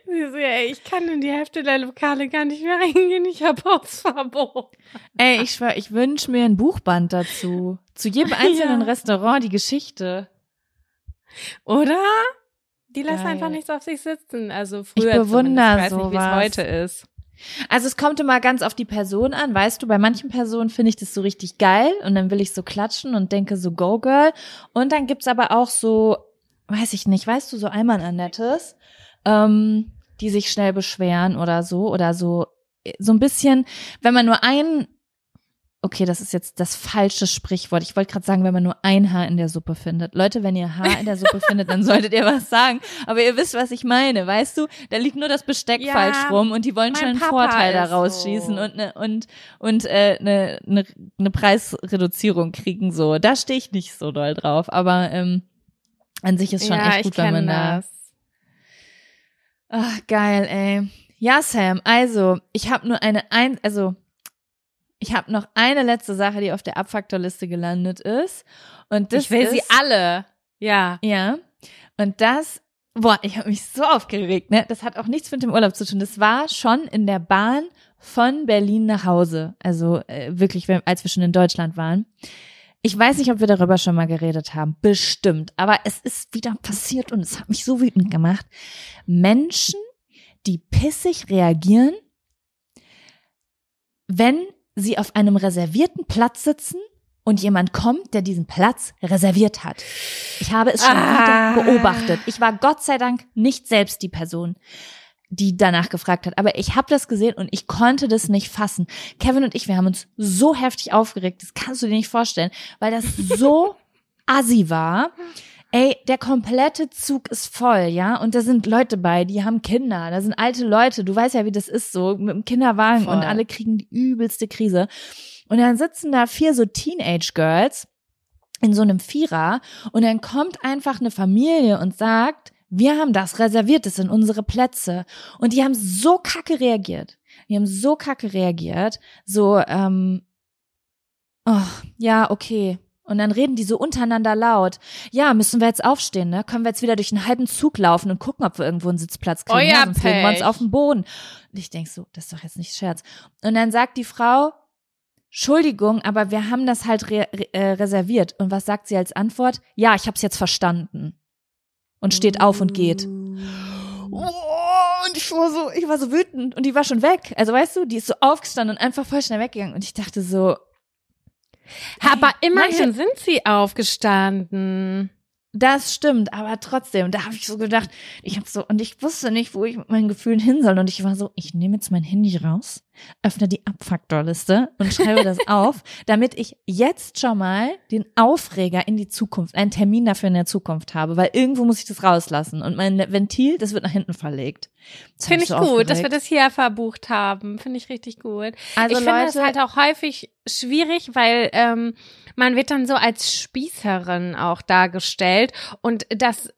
Sie so, ey, ich kann in die Hälfte der Lokale gar nicht mehr reingehen, ich habe Hausverbot. Ey, ich schwör, ich wünsche mir ein Buchband dazu. Zu jedem einzelnen Ja. Restaurant die Geschichte. Oder? Die lassen Geil. einfach nichts auf sich sitzen. Also früher bewundere zumindest. Ich weiß nicht, wie es sowas. heute ist. Also es kommt immer ganz auf die Person an, weißt du, bei manchen Personen finde ich das so richtig geil und dann will ich so klatschen und denke so Go Girl. Und dann gibt's aber auch so, weiß ich nicht, weißt du, so Alman Annettes, ähm, die sich schnell beschweren oder so oder so so ein bisschen, wenn man nur ein Okay, das ist jetzt das falsche Sprichwort. Ich wollte gerade sagen, wenn man nur ein Haar in der Suppe findet. Leute, wenn ihr Haar in der Suppe findet, dann solltet ihr was sagen. Aber ihr wisst, was ich meine, weißt du? Da liegt nur das Besteck Ja, falsch rum und die wollen schon einen Papa Vorteil daraus so. schießen und ne, und und äh, ne, ne, ne Preisreduzierung kriegen so. Da stehe ich nicht so doll drauf, aber ähm, an sich ist schon ja, echt gut, wenn man da das. Ach, geil, ey. Ja, Sam, also, ich habe nur eine ein also Ich habe noch eine letzte Sache, die auf der Abfaktorliste gelandet ist. Und das ich will ist, sie alle. Ja. Ja. Und das, boah, ich habe mich so aufgeregt, ne? Das hat auch nichts mit dem Urlaub zu tun. Das war schon in der Bahn von Berlin nach Hause. Also äh, wirklich, als wir schon in Deutschland waren. Ich weiß nicht, ob wir darüber schon mal geredet haben. Bestimmt. Aber es ist wieder passiert und es hat mich so wütend gemacht. Menschen, die pissig reagieren, wenn sie auf einem reservierten Platz sitzen und jemand kommt, der diesen Platz reserviert hat. Ich habe es schon Ah. wieder beobachtet. Ich war Gott sei Dank nicht selbst die Person, die danach gefragt hat, aber ich habe das gesehen und ich konnte das nicht fassen. Kevin und ich, wir haben uns so heftig aufgeregt, das kannst du dir nicht vorstellen, weil das so assi war. Ey, der komplette Zug ist voll, ja, und da sind Leute bei, die haben Kinder, da sind alte Leute, du weißt ja, wie das ist so, mit dem Kinderwagen Voll. und alle kriegen die übelste Krise. Und dann sitzen da vier so Teenage Girls in so einem Vierer und dann kommt einfach eine Familie und sagt, wir haben das reserviert, das sind unsere Plätze. Und die haben so kacke reagiert. Die haben so kacke reagiert, so, ähm, oh, ja, okay. Und dann reden die so untereinander laut. Ja, müssen wir jetzt aufstehen, ne? Können wir jetzt wieder durch einen halben Zug laufen und gucken, ob wir irgendwo einen Sitzplatz kriegen? Euer ja, sonst legen wir uns auf den Boden. Und ich denk so, das ist doch jetzt nicht Scherz. Und dann sagt die Frau, Entschuldigung, aber wir haben das halt re äh, reserviert. Und was sagt sie als Antwort? Ja, ich hab's jetzt verstanden. Und steht auf und geht. Oh, und ich war so, ich war so wütend und die war schon weg. Also weißt du, die ist so aufgestanden und einfach voll schnell weggegangen. Und ich dachte so, Aber immerhin sind sie aufgestanden. das stimmt, aber trotzdem, da habe ich so gedacht, ich habe so, und ich wusste nicht, wo ich mit meinen Gefühlen hin soll. Und ich war so, ich nehme jetzt mein Handy raus, öffne die Abfaktorliste und schreibe das auf, damit ich jetzt schon mal den Aufreger in die Zukunft, einen Termin dafür in der Zukunft habe, weil irgendwo muss ich das rauslassen. Und mein Ventil, das wird nach hinten verlegt. Das Finde ich so gut, dass wir aufgeregt. das hier verbucht haben. Finde ich richtig gut. Also ich finde Leute, es halt auch häufig schwierig, weil ähm, man wird dann so als Spießerin auch dargestellt und das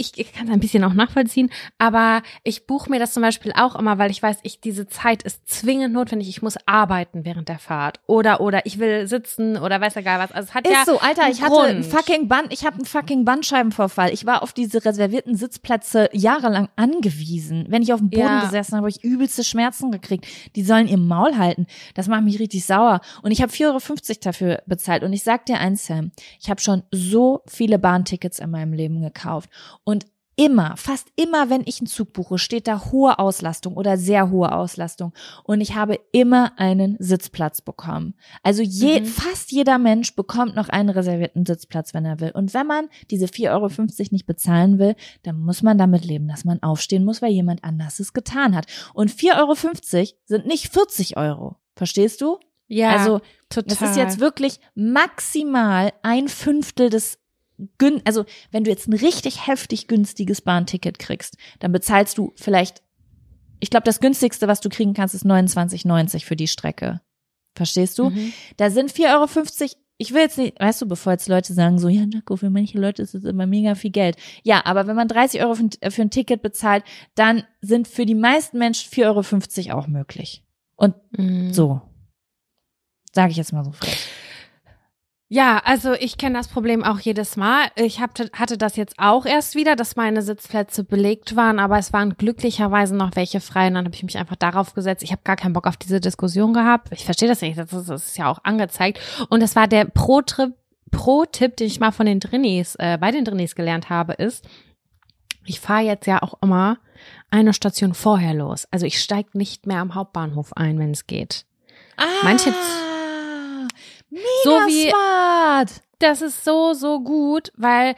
ich, ich kann es ein bisschen auch nachvollziehen, aber ich buche mir das zum Beispiel auch immer, weil ich weiß, ich diese Zeit ist zwingend notwendig. Ich muss arbeiten während der Fahrt oder oder ich will sitzen oder weiß ja gar was. Also es hat Ist ja so, Alter, ich hatte einen Grund. fucking Band, ich habe einen fucking Bandscheibenvorfall. Ich war auf diese reservierten Sitzplätze jahrelang angewiesen. Wenn ich auf dem Boden Ja. gesessen habe, habe ich übelste Schmerzen gekriegt. Die sollen ihr Maul halten. Das macht mich richtig sauer. Und ich habe 4,50 Euro dafür bezahlt. Und ich sag dir eins, Sam, ich habe schon so viele Bahntickets in meinem Leben gekauft. Und immer, fast immer, wenn ich einen Zug buche, steht da hohe Auslastung oder sehr hohe Auslastung. Und ich habe immer einen Sitzplatz bekommen. Also je, Mhm. fast jeder Mensch bekommt noch einen reservierten Sitzplatz, wenn er will. Und wenn man diese 4,50 Euro nicht bezahlen will, dann muss man damit leben, dass man aufstehen muss, weil jemand anders es getan hat. Und 4,50 Euro sind nicht 40 Euro. Verstehst du? ja, also, total. das ist jetzt wirklich maximal ein Fünftel des gün also wenn du jetzt ein richtig heftig günstiges Bahnticket kriegst, dann bezahlst du vielleicht ich glaube, das günstigste, was du kriegen kannst, ist 29,90 für die Strecke. Verstehst du? Mhm. Da sind 4,50 Euro. Ich will jetzt nicht, weißt du, bevor jetzt Leute sagen so, ja, Jaco, für manche Leute ist es immer mega viel Geld. Ja, aber wenn man 30 Euro für, ein- für ein Ticket bezahlt, dann sind für die meisten Menschen 4,50 Euro auch möglich. Und Mhm. so. Sage ich jetzt mal so frech. Ja, also ich kenne das Problem auch jedes Mal. Ich hab, hatte das jetzt auch erst wieder, dass meine Sitzplätze belegt waren, aber es waren glücklicherweise noch welche frei und dann habe ich mich einfach darauf gesetzt. Ich habe gar keinen Bock auf diese Diskussion gehabt. Ich verstehe das nicht, das ist, das ist ja auch angezeigt. Und das war der Pro-Tipp, den ich mal von den Drinnies, äh, bei den Drinnies gelernt habe, ist, ich fahre jetzt ja auch immer eine Station vorher los. Also ich steige nicht mehr am Hauptbahnhof ein, wenn es geht. Manche- mega So wie- smart. das ist so, so gut, weil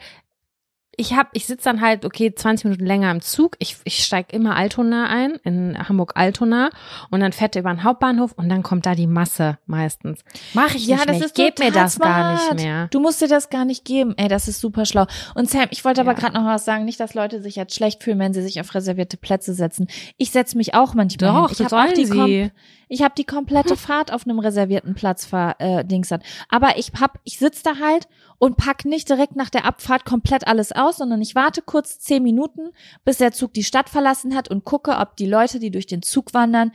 ich hab, ich sitze dann halt, okay, 20 Minuten länger im Zug. Ich, ich steig immer Altona ein, in Hamburg-Altona. Und dann fährt er über den Hauptbahnhof und dann kommt da die Masse meistens. Mach ich Ja, nicht das mehr. ist ich geb mir das gar smart. nicht mehr. Du musst dir das gar nicht geben. Ey, das ist super schlau. Und Sam, ich wollte aber Ja. gerade noch was sagen. Nicht, dass Leute sich jetzt schlecht fühlen, wenn sie sich auf reservierte Plätze setzen. Ich setze mich auch manchmal Doch, hin. Ich habe auch die sie. Kom ich habe die komplette Fahrt auf einem reservierten Platz ver äh, dingsern. Aber ich hab, ich sitz da halt und pack nicht direkt nach der Abfahrt komplett alles aus, sondern ich warte kurz zehn Minuten, bis der Zug die Stadt verlassen hat und gucke, ob die Leute, die durch den Zug wandern,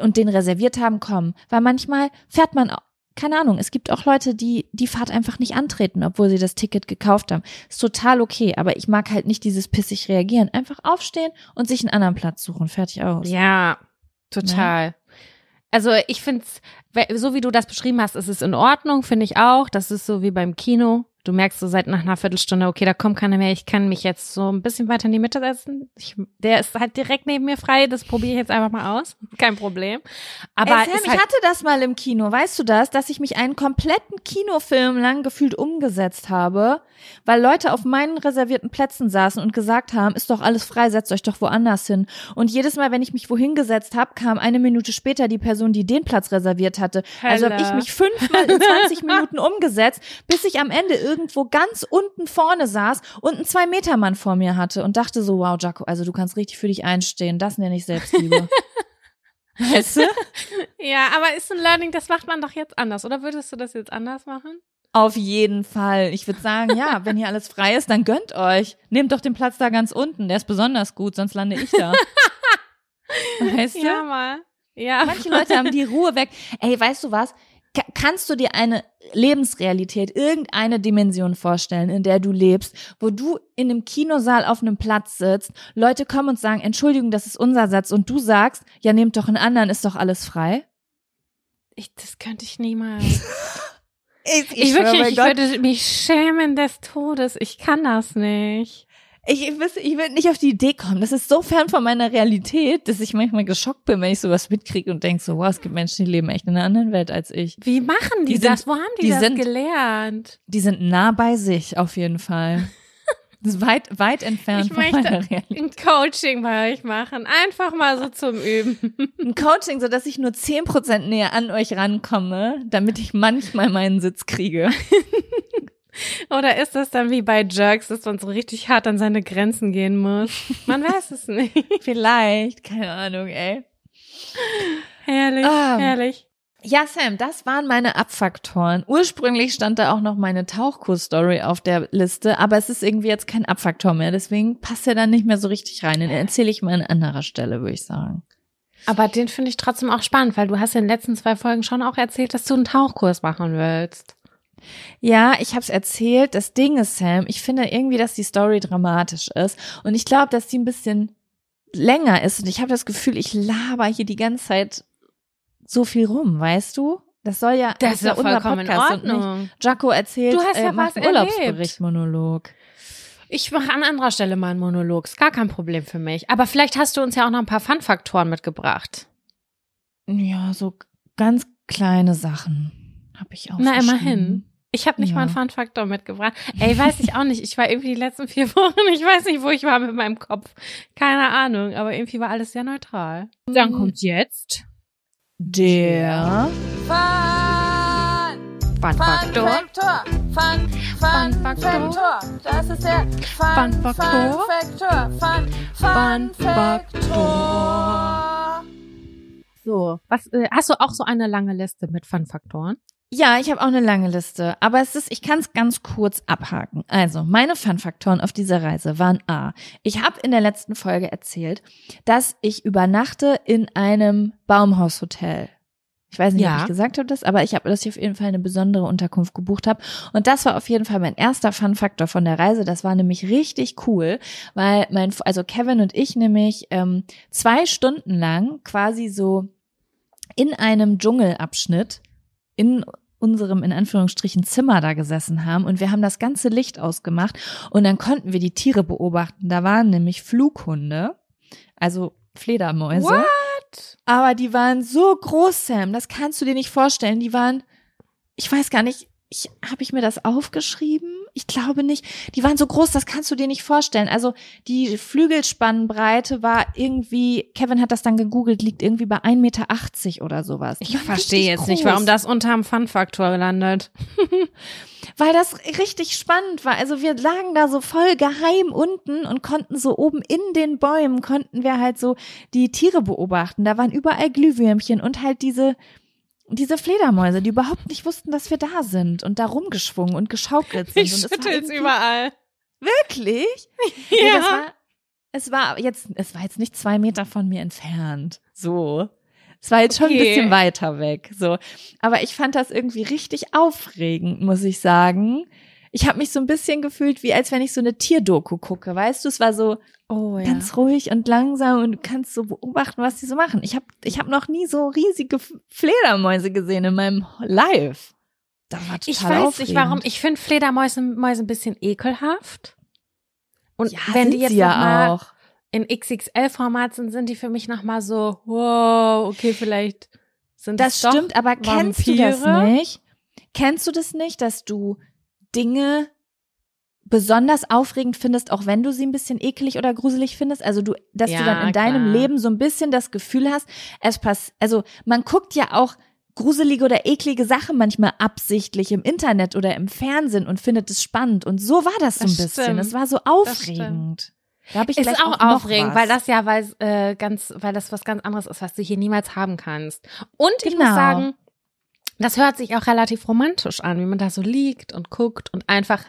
und den reserviert haben, kommen. Weil manchmal fährt man, keine Ahnung, es gibt auch Leute, die die Fahrt einfach nicht antreten, obwohl sie das Ticket gekauft haben. Ist total okay, aber ich mag halt nicht dieses pissig reagieren. Einfach aufstehen und sich einen anderen Platz suchen. Fertig aus. Ja, total. Also ich finde so wie du das beschrieben hast, ist es in Ordnung, finde ich auch. Das ist so wie beim Kino. Du merkst so seit nach einer Viertelstunde, okay, da kommt keiner mehr, ich kann mich jetzt so ein bisschen weiter in die Mitte setzen. Ich, der ist halt direkt neben mir frei, das probiere ich jetzt einfach mal aus. Kein Problem. Aber Ey, Sam, ich halt, hatte das mal im Kino, weißt du das, dass ich mich einen kompletten Kinofilm lang gefühlt umgesetzt habe, weil Leute auf meinen reservierten Plätzen saßen und gesagt haben, ist doch alles frei, setzt euch doch woanders hin. Und jedes Mal, wenn ich mich wohin gesetzt habe, kam eine Minute später die Person, die den Platz reserviert hatte. Also habe ich Hölle. mich fünfmal in 20 Minuten umgesetzt, bis ich am Ende irgendwo ganz unten vorne saß und einen Zwei-Meter-Mann vor mir hatte und dachte so, wow, Jaco, also du kannst richtig für dich einstehen. Das nenne ich Selbstliebe. weißt du? ja, aber ist ein Learning, das macht man doch jetzt anders. Oder würdest du das jetzt anders machen? Auf jeden Fall. Ich würde sagen, ja, wenn hier alles frei ist, dann gönnt euch. Nehmt doch den Platz da ganz unten. Der ist besonders gut, sonst lande ich da. Weißt du? Ja, mal. Ja. Manche Leute haben die Ruhe weg. Ey, weißt du was? Ka- Kannst du dir eine Lebensrealität, irgendeine Dimension vorstellen, in der du lebst, wo du in einem Kinosaal auf einem Platz sitzt, Leute kommen und sagen, Entschuldigung, das ist unser Satz, und du sagst, ja, nehmt doch einen anderen, ist doch alles frei? Ich, das könnte ich niemals. Ich, Ich, schwör wirklich, ich Gott, würde mich schämen des Todes. Ich kann das nicht. Ich, ich, will nicht auf die Idee kommen. Das ist so fern von meiner Realität, dass ich manchmal geschockt bin, wenn ich sowas mitkriege und denke so, wow, es gibt Menschen, die leben echt in einer anderen Welt als ich. Wie machen die, Die sind- das? Wo haben die, die das sind- gelernt? Die sind nah bei sich, auf jeden Fall. Das ist weit, weit entfernt Ich von meiner Realität. ein Coaching bei euch machen. Einfach mal so zum Üben. Ein Coaching, so dass ich nur 10% näher an euch rankomme, damit ich manchmal meinen Sitz kriege. Oder ist das dann wie bei Jerks, dass man so richtig hart an seine Grenzen gehen muss? Man weiß es nicht. Vielleicht, keine Ahnung, ey. Herrlich, Ah. herrlich. Ja, Sam, das waren meine Abfaktoren. Ursprünglich stand da auch noch meine Tauchkurs-Story auf der Liste, aber es ist irgendwie jetzt kein Abfaktor mehr, deswegen passt er dann nicht mehr so richtig rein. Den erzähle ich mal an anderer Stelle, würde ich sagen. Aber den finde ich trotzdem auch spannend, weil du hast in den letzten zwei Folgen schon auch erzählt, dass du einen Tauchkurs machen willst. Ja, ich habe es erzählt. Das Ding ist, Sam, ich finde irgendwie, dass die Story dramatisch ist und ich glaube, dass die ein bisschen länger ist und ich habe das Gefühl, ich laber hier die ganze Zeit so viel rum, weißt du? Das soll ja Das ist ja vollkommen in und nicht Ordnung. Jaco erzählt, Du hast ja äh, was einen Urlaubsbericht-Monolog. Ich mache an anderer Stelle mal einen Monolog. Ist gar kein Problem für mich. Aber vielleicht hast du uns ja auch noch ein paar Fun-Faktoren mitgebracht. Ja, so ganz kleine Sachen habe ich auch. Na, immerhin. Ich habe nicht Ja. mal einen Fun-Faktor mitgebracht. Ey, weiß ich auch nicht. Ich war irgendwie die letzten vier Wochen, ich weiß nicht, wo ich war mit meinem Kopf. Keine Ahnung, aber irgendwie war alles sehr neutral. Dann kommt jetzt Der Fun-Faktor. Faktor. Fun, Fun, Fun Faktor. Faktor. Das ist der Fun, Fun Faktor. Faktor. Fun, Fun Fun Faktor. So, was äh, hast du auch so eine lange Liste mit Fun-Faktoren? Ja, ich habe auch eine lange Liste, aber es ist, ich kann es ganz kurz abhaken. Also, meine Fun-Faktoren auf dieser Reise waren A. Ich habe in der letzten Folge erzählt, dass ich übernachte in einem Baumhaushotel. Ich weiß nicht, Ja. ob ich gesagt habe das, aber ich habe, dass ich auf jeden Fall eine besondere Unterkunft gebucht habe. Und das war auf jeden Fall mein erster Fun-Faktor von der Reise. Das war nämlich richtig cool, weil mein, also Kevin und ich nämlich ähm, zwei Stunden lang quasi so in einem Dschungelabschnitt in unserem in Anführungsstrichen Zimmer da gesessen haben und wir haben das ganze Licht ausgemacht und dann konnten wir die Tiere beobachten. Da waren nämlich Flughunde, also Fledermäuse. What? Aber die waren so groß, Sam, das kannst du dir nicht vorstellen. Die waren, ich weiß gar nicht, ich habe ich mir das aufgeschrieben? Ich glaube nicht. Die waren so groß, das kannst du dir nicht vorstellen. Also die Flügelspannbreite war irgendwie, Kevin hat das dann gegoogelt, liegt irgendwie bei 1,80 Meter oder sowas. Die Ich verstehe jetzt nicht, groß. warum das unterm Fun-Faktor landet. Weil das richtig spannend war. Also wir lagen da so voll geheim unten und konnten so oben in den Bäumen konnten wir halt so die Tiere beobachten. Da waren überall Glühwürmchen und halt diese diese Fledermäuse, die überhaupt nicht wussten, dass wir da sind und da rumgeschwungen und geschaukelt sind. Ich und schüttel's überall. Wirklich? Nee, das war, es war jetzt, es war jetzt nicht zwei Meter von mir entfernt. So. Es war jetzt schon ein Okay. bisschen weiter weg, so. Aber ich fand das irgendwie richtig aufregend, muss ich sagen. Ich habe mich so ein bisschen gefühlt, wie als wenn ich so eine Tierdoku gucke, weißt du? Es war so Oh ganz ruhig und langsam und du kannst so beobachten, was die so machen. Ich habe ich hab noch nie so riesige Fledermäuse gesehen in meinem Live. Das war total Ich weiß aufregend. nicht warum. Ich finde Fledermäuse Mäuse ein bisschen ekelhaft. Und ja, wenn die jetzt ja mal auch. in XXL-Format sind, sind die für mich noch mal so, wow, okay, vielleicht sind Das doch stimmt, aber kennst du das Vampire? nicht? Kennst du das nicht, dass du Dinge besonders aufregend findest, auch wenn du sie ein bisschen eklig oder gruselig findest? Also du, dass Ja, du dann in deinem klar. Leben so ein bisschen das Gefühl hast, es passt, also man guckt ja auch gruselige oder eklige Sachen manchmal absichtlich im Internet oder im Fernsehen und findet es spannend. Und so war das so ein Das bisschen. stimmt. Es war so aufregend. Da habe ich Ist auch, noch aufregend, weil das ja weil, äh, ganz, weil das was ganz anderes ist, was du hier niemals haben kannst. Und ich Genau. muss sagen, das hört sich auch relativ romantisch an, wie man da so liegt und guckt und einfach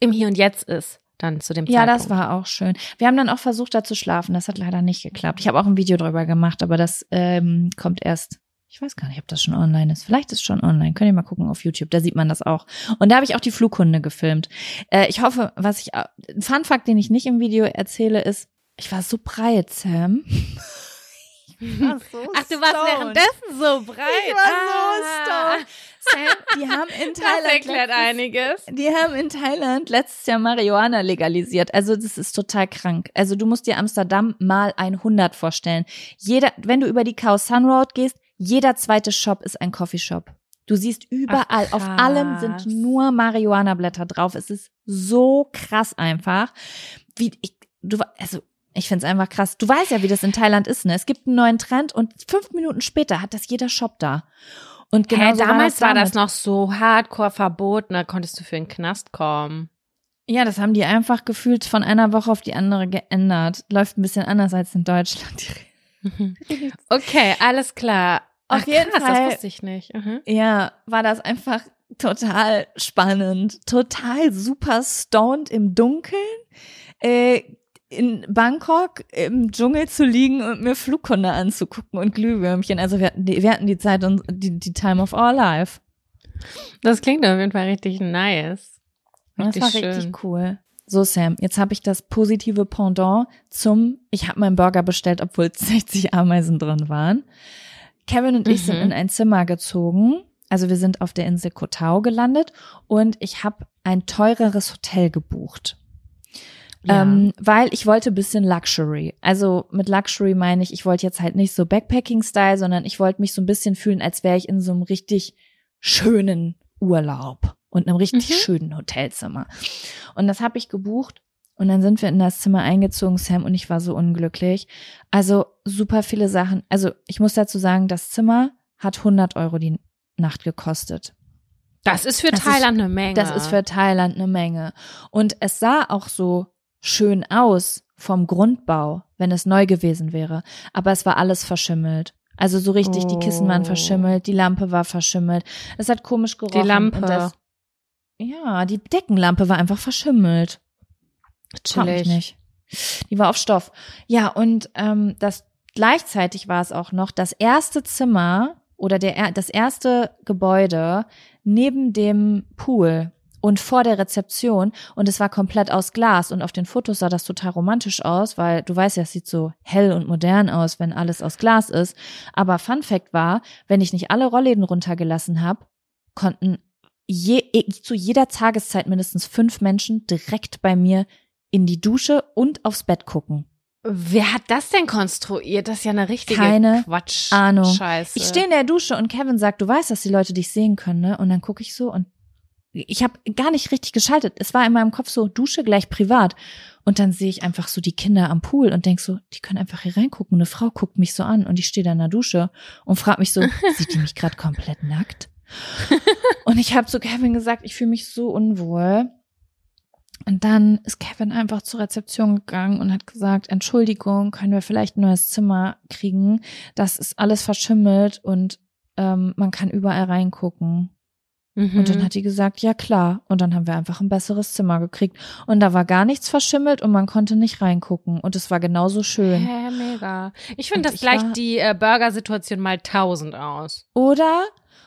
im Hier und Jetzt ist. Dann zu dem Ja, Zeitpunkt. das war auch schön. Wir haben dann auch versucht, da zu schlafen. Das hat leider nicht geklappt. Ich habe auch ein Video drüber gemacht, aber das ähm, kommt erst. Ich weiß gar nicht, ob das schon online ist. Vielleicht ist es schon online. Könnt ihr mal gucken auf YouTube. Da sieht man das auch. Und da habe ich auch die Flughunde gefilmt. Äh, ich hoffe, was ich. Ein Fun Fact, den ich nicht im Video erzähle, ist, ich war so breit, Sam. War so Ach, du warst stoned. währenddessen so breit. Ich war so stoned. Sam, die haben in Das Thailand erklärt letztes- einiges. die haben in Thailand letztes Jahr Marihuana legalisiert. Also das ist total krank. Also du musst dir Amsterdam mal 100 vorstellen. Jeder, wenn du über die Khao San Road gehst, jeder zweite Shop ist ein Coffeeshop. Du siehst überall, Ach, auf allem sind nur Marihuana-Blätter drauf. Es ist so krass einfach. Wie ich, du, also ich find's einfach krass. Du weißt ja, wie das in Thailand ist, ne? Es gibt einen neuen Trend und fünf Minuten später hat das jeder Shop da. Und genau Hä, damals war das noch so hardcore verboten, da konntest du für den Knast kommen. Ja, das haben die einfach gefühlt von einer Woche auf die andere geändert. Läuft ein bisschen anders als in Deutschland. Okay, alles klar. Auf Ach, jeden krass, Fall. Das wusste ich nicht. Mhm. Ja, war das einfach total spannend, total super stoned im Dunkeln, äh, in Bangkok im Dschungel zu liegen und mir Flughunde anzugucken und Glühwürmchen. Also wir hatten die, wir hatten die Zeit und die, die Time of our life. Das klingt auf jeden Fall richtig nice. Das Richtig war schön. richtig cool. So, Sam, jetzt habe ich das positive Pendant zum, ich habe meinen Burger bestellt, obwohl 60 Ameisen drin waren. Kevin und ich Mhm. sind in ein Zimmer gezogen. Also wir sind auf der Insel Koh Tao gelandet und ich habe ein teureres Hotel gebucht. Ja. Ähm, weil ich wollte ein bisschen Luxury. Also mit Luxury meine ich, ich wollte jetzt halt nicht so Backpacking-Style, sondern ich wollte mich so ein bisschen fühlen, als wäre ich in so einem richtig schönen Urlaub und einem richtig Mhm. schönen Hotelzimmer. Und das habe ich gebucht und dann sind wir in das Zimmer eingezogen, Sam, und ich war so unglücklich. Also super viele Sachen. Also ich muss dazu sagen, das Zimmer hat 100 Euro die Nacht gekostet. das ist für das ist- Thailand eine Menge. Das ist für Thailand eine Menge. Und es sah auch so schön aus vom Grundbau, wenn es neu gewesen wäre. Aber es war alles verschimmelt. Also so richtig, die Kissen waren Oh. verschimmelt, die Lampe war verschimmelt. Es hat komisch gerochen. Die Lampe. Das, ja, die Deckenlampe war einfach verschimmelt. Chillig. nicht. Die war auf Stoff. Ja, und ähm, das gleichzeitig war es auch noch das erste Zimmer oder der er- das erste Gebäude neben dem Pool und vor der Rezeption und es war komplett aus Glas und auf den Fotos sah das total romantisch aus, weil du weißt ja, es sieht so hell und modern aus, wenn alles aus Glas ist. Aber Fun Fact war, wenn ich nicht alle Rollläden runtergelassen habe, konnten je, zu jeder Tageszeit mindestens fünf Menschen direkt bei mir in die Dusche und aufs Bett gucken. Wer hat das denn konstruiert? Das ist ja eine richtige Keine Quatsch. Ahnung. Scheiße. Ich stehe in der Dusche und Kevin sagt, du weißt, dass die Leute dich sehen können, ne? Und dann gucke ich so und ich habe gar nicht richtig geschaltet. Es war in meinem Kopf so Dusche gleich privat und dann sehe ich einfach so die Kinder am Pool und denk so, die können einfach hier reingucken. Eine Frau guckt mich so an und ich stehe da in der Dusche und fragt mich so, sieht die mich gerade komplett nackt? und ich habe zu Kevin gesagt, ich fühle mich so unwohl. Und dann ist Kevin einfach zur Rezeption gegangen und hat gesagt, Entschuldigung, können wir vielleicht ein neues Zimmer kriegen? Das ist alles verschimmelt und ähm, man kann überall reingucken. Mhm. Und dann hat die gesagt, ja klar. Und dann haben wir einfach ein besseres Zimmer gekriegt. Und da war gar nichts verschimmelt und man konnte nicht reingucken. Und es war genauso schön. Hä, mega. Ich finde, das ich gleicht die äh, Burger-Situation mal tausend aus. Oder?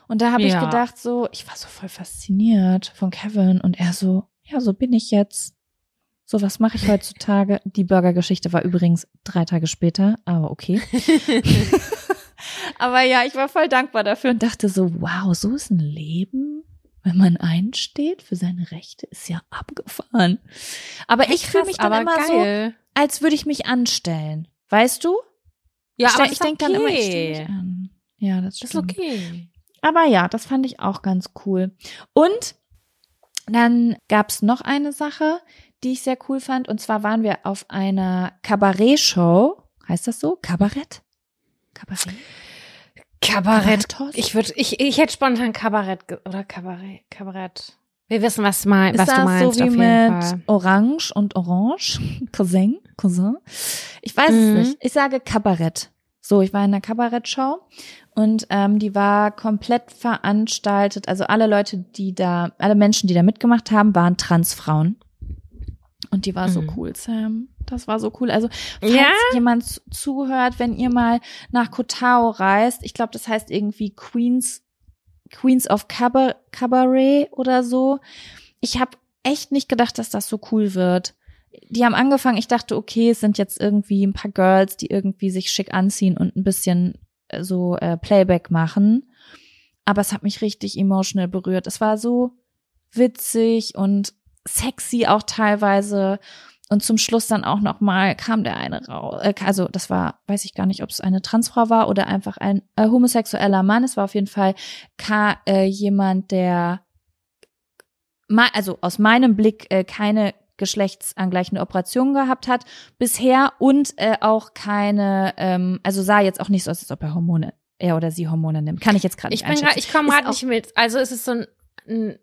Und da habe ich Ja. gedacht, so, ich war so voll fasziniert von Kevin. Und er so, ja, so bin ich jetzt. So, was mache ich heutzutage? Die Burger-Geschichte war übrigens drei Tage später, aber okay. aber ja, ich war voll dankbar dafür und dachte so, wow, so ist ein Leben, wenn man einsteht für seine Rechte, ist ja abgefahren. Aber ich fühle mich dann aber immer so, geil. als würde ich mich anstellen. Weißt du? Ja, ich aber ich denke dann immer, ich okay. stelle mich an. Ja, das Das stimmt. ist okay. Aber ja, das fand ich auch ganz cool. Und dann gab's noch eine Sache, die ich sehr cool fand. Und zwar waren wir auf einer Kabarett-Show. Heißt das so? Kabarett? Kabarett? Kabarett. Kabarettos? Ich würde, ich, ich hätte spontan Kabarett oder Kabarett, Kabarett. Wir wissen, was, mein, Ist was du das meinst, so wie auf jeden mit Fall. Orange und Orange? Cousin? Cousin? Ich weiß Mhm. es nicht. Ich sage Kabarett. So, ich war in einer Kabarettshow und ähm, die war komplett veranstaltet. Also alle Leute, die da, alle Menschen, die da mitgemacht haben, waren Transfrauen. Und die war so Mhm. cool, Sam. Das war so cool. Also, falls Ja? jemand zu- zuhört, wenn ihr mal nach Kotao reist, ich glaube, das heißt irgendwie Queens, Queens of Cabar Cabaret oder so. Ich habe echt nicht gedacht, dass das so cool wird. Die haben angefangen, ich dachte, okay, es sind jetzt irgendwie ein paar Girls, die irgendwie sich schick anziehen und ein bisschen äh, so äh, Playback machen. Aber es hat mich richtig emotional berührt. Es war so witzig und sexy auch teilweise. Und zum Schluss dann auch noch mal kam der eine raus. Äh, also das war, weiß ich gar nicht, ob es eine Transfrau war oder einfach ein äh, homosexueller Mann. Es war auf jeden Fall ka äh, jemand, der ma- also aus meinem Blick äh, keine geschlechtsangleichende Operation gehabt hat bisher und äh, auch keine, ähm, also sah jetzt auch nicht so aus, als ob er Hormone, er oder sie Hormone nimmt. Kann ich jetzt gerade Ich nicht bin grad, ich komme Ist gerade nicht mit. Also ist es so ein, ein,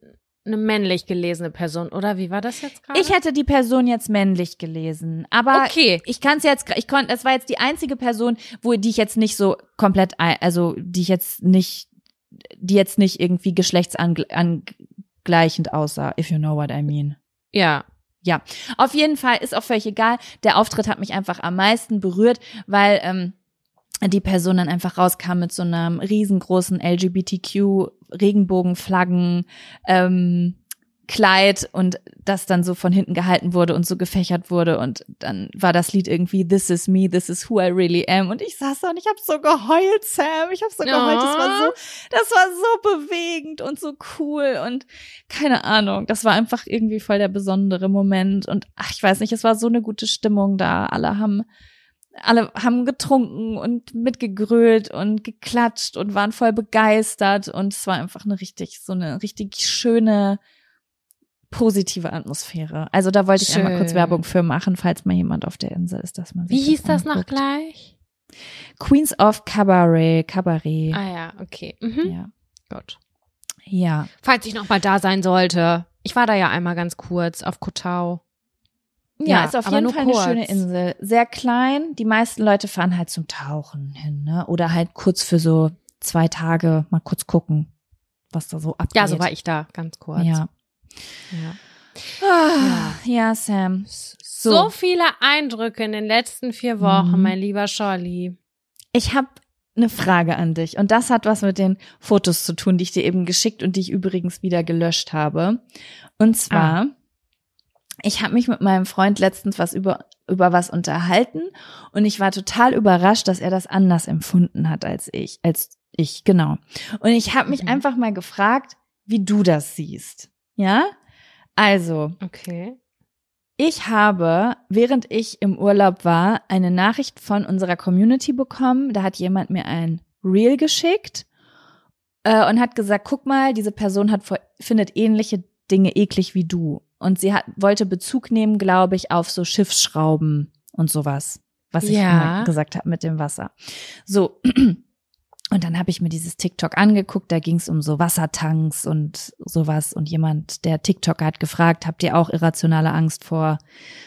eine männlich gelesene Person, oder? Wie war das jetzt gerade? Ich hätte die Person jetzt männlich gelesen, aber Okay. ich kann es jetzt, ich konnte, das war jetzt die einzige Person, wo die ich jetzt nicht so komplett, also die ich jetzt nicht, die jetzt nicht irgendwie geschlechtsangleichend aussah, if you know what I mean. Ja. Ja, auf jeden Fall ist auch völlig egal. Der Auftritt hat mich einfach am meisten berührt, weil ähm, die Person dann einfach rauskam mit so einem riesengroßen LGBTQ Regenbogenflaggen ähm, Kleid und das dann so von hinten gehalten wurde und so gefächert wurde und dann war das Lied irgendwie This is me, this is who I really am. Und ich saß da und ich habe so geheult, Sam, ich habe so geheult, das war so, das war so bewegend und so cool und keine Ahnung, das war einfach irgendwie voll der besondere Moment und ach, ich weiß nicht, es war so eine gute Stimmung da, alle haben alle haben getrunken und mitgegrölt und geklatscht und waren voll begeistert und es war einfach eine richtig so eine richtig schöne positive Atmosphäre. Also da wollte ich einmal kurz Schön. Werbung für machen, falls mal jemand auf der Insel ist, dass man sich Wie hieß das noch gleich? Queens of Cabaret, Cabaret. Ah ja, okay. Mhm. Ja. Gut. Ja. Falls ich noch mal da sein sollte. Ich war da ja einmal ganz kurz auf Kotau. Ja, Ja, ist auf jeden Fall eine kurz. schöne Insel. Sehr klein. Die meisten Leute fahren halt zum Tauchen hin, ne? Oder halt kurz für so zwei Tage mal kurz gucken, was da so abgeht. Ja, so war ich da, ganz kurz. Ja. ja. Ah, ja, Sam. So. viele Eindrücke in den letzten vier Wochen, Mhm. mein lieber Scholli. Ich habe eine Frage an dich und das hat was mit den Fotos zu tun, die ich dir eben geschickt und die ich übrigens wieder gelöscht habe. Und zwar, ich habe mich mit meinem Freund letztens was über über was unterhalten und ich war total überrascht, dass er das anders empfunden hat als ich, als ich genau. Und ich habe mich Mhm. einfach mal gefragt, wie du das siehst. Ja? Also, Okay. ich habe, während ich im Urlaub war, eine Nachricht von unserer Community bekommen. Da hat jemand mir ein Reel geschickt äh, und hat gesagt, guck mal, diese Person hat vor, findet ähnliche Dinge eklig wie du. Und sie hat, wollte Bezug nehmen, glaube ich, auf so Schiffsschrauben und sowas, was ich Ja. immer gesagt habe mit dem Wasser. So. Und dann habe ich mir dieses TikTok angeguckt, da ging es um so Wassertanks und sowas. Und jemand, der TikToker hat gefragt, habt ihr auch irrationale Angst vor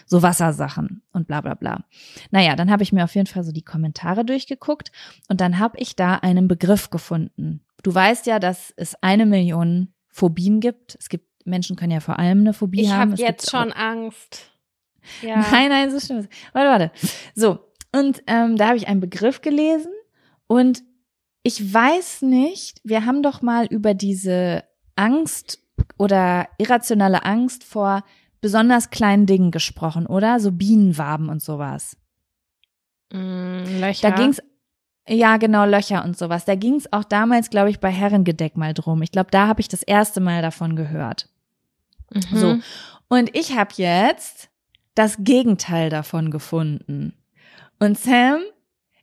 so Wassersachen und bla bla bla. Naja, dann habe ich mir auf jeden Fall so die Kommentare durchgeguckt und dann habe ich da einen Begriff gefunden. Du weißt ja, dass es eine Million Phobien gibt. Es gibt Menschen können ja vor allem eine Phobie Ich haben. habe Es jetzt schon Angst. Ja. Nein, nein, so schlimm. ist- Warte, warte. So, und ähm, da habe ich einen Begriff gelesen und ich weiß nicht, wir haben doch mal über diese Angst oder irrationale Angst vor besonders kleinen Dingen gesprochen, oder? So Bienenwaben und sowas. Mm, Löcher. Da ging's ja genau Löcher und sowas. Da ging's auch damals, glaube ich, bei Herrengedeck mal drum. Ich glaube, da habe ich das erste Mal davon gehört. Mhm. So. Und ich habe jetzt das Gegenteil davon gefunden. Und Sam,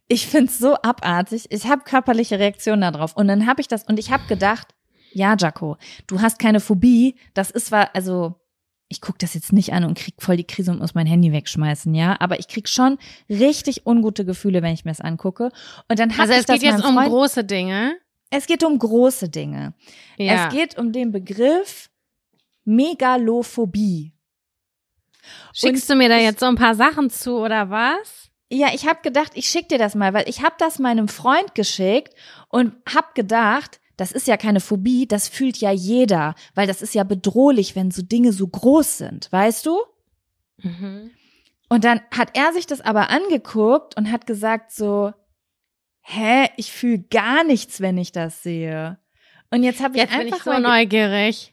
ich find's so abartig. Ich habe körperliche Reaktionen darauf. Und dann habe ich das, und ich habe gedacht, ja, Jaco, du hast keine Phobie. Das ist zwar, also, ich guck das jetzt nicht an und krieg voll die Krise und muss mein Handy wegschmeißen, ja. Aber ich krieg schon richtig ungute Gefühle, wenn ich mir das angucke. Und dann Also ich es das geht jetzt um Freund- große Dinge. Es geht um große Dinge. Ja. Es geht um den Begriff Megalophobie. Schickst und du mir da jetzt so ein paar Sachen zu oder was? Ja, ich habe gedacht, ich schick dir das mal, weil ich habe das meinem Freund geschickt und hab gedacht, das ist ja keine Phobie, das fühlt ja jeder, weil das ist ja bedrohlich, wenn so Dinge so groß sind, weißt du? Mhm. Und dann hat er sich das aber angeguckt und hat gesagt so, hä, ich fühle gar nichts, wenn ich das sehe. Und jetzt habe ich Jetzt bin einfach ich so neugierig.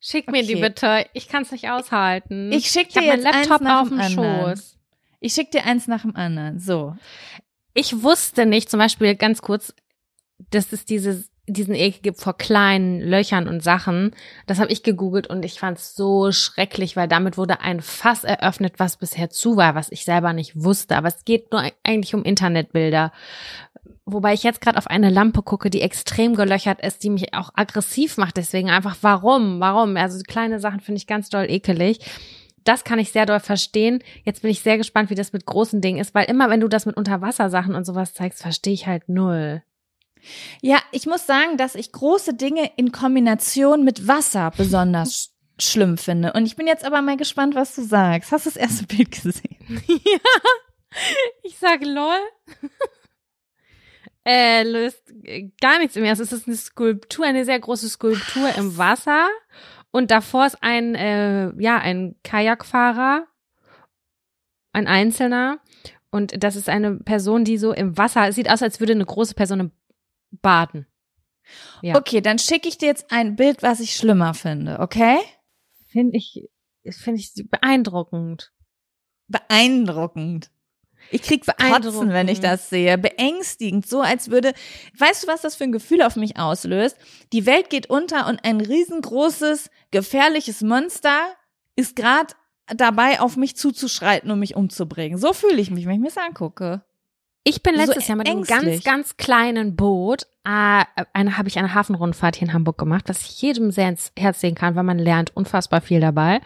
Schick mir die Okay. bitte. Ich kann es nicht aushalten. Ich schick ich dir meinen jetzt eins Laptop nach auf dem. Schoß. Ich schicke dir eins nach dem anderen. So. Ich wusste nicht, zum Beispiel ganz kurz, dass es dieses, diesen Ekel gibt vor kleinen Löchern und Sachen. Das habe ich gegoogelt und ich fand es so schrecklich, weil damit wurde ein Fass eröffnet, was bisher zu war, was ich selber nicht wusste. Aber es geht nur eigentlich um Internetbilder. Wobei ich jetzt gerade auf eine Lampe gucke, die extrem gelöchert ist, die mich auch aggressiv macht. Deswegen einfach, warum? Warum? Also kleine Sachen finde ich ganz doll ekelig. Das kann ich sehr doll verstehen. Jetzt bin ich sehr gespannt, wie das mit großen Dingen ist, weil immer, wenn du das mit Unterwassersachen und sowas zeigst, verstehe ich halt null. Ja, ich muss sagen, dass ich große Dinge in Kombination mit Wasser besonders sch schlimm finde. Und ich bin jetzt aber mal gespannt, was du sagst. Hast du das erste Bild gesehen? Ich sage lol. Äh, löst gar nichts im Ersten. Es ist eine Skulptur, eine sehr große Skulptur im Wasser. Und davor ist ein, äh, ja, ein Kajakfahrer, ein Einzelner. Und das ist eine Person, die so im Wasser, es sieht aus, als würde eine große Person baden. Ja. Okay, dann schicke ich dir jetzt ein Bild, was ich schlimmer finde, okay? Finde ich, finde ich beeindruckend. Beeindruckend. Ich krieg Kotzen, wenn ich das sehe. Beängstigend, so als würde, weißt du, was das für ein Gefühl auf mich auslöst? Die Welt geht unter und ein riesengroßes, gefährliches Monster ist gerade dabei, auf mich zuzuschreiten, um mich umzubringen. So fühle ich mich, wenn ich mir das angucke. Ich bin So letztes Jahr mit einem ganz, ganz kleinen Boot, äh, eine habe ich eine Hafenrundfahrt hier in Hamburg gemacht, was ich jedem sehr ins Herz legen kann, weil man lernt unfassbar viel dabei.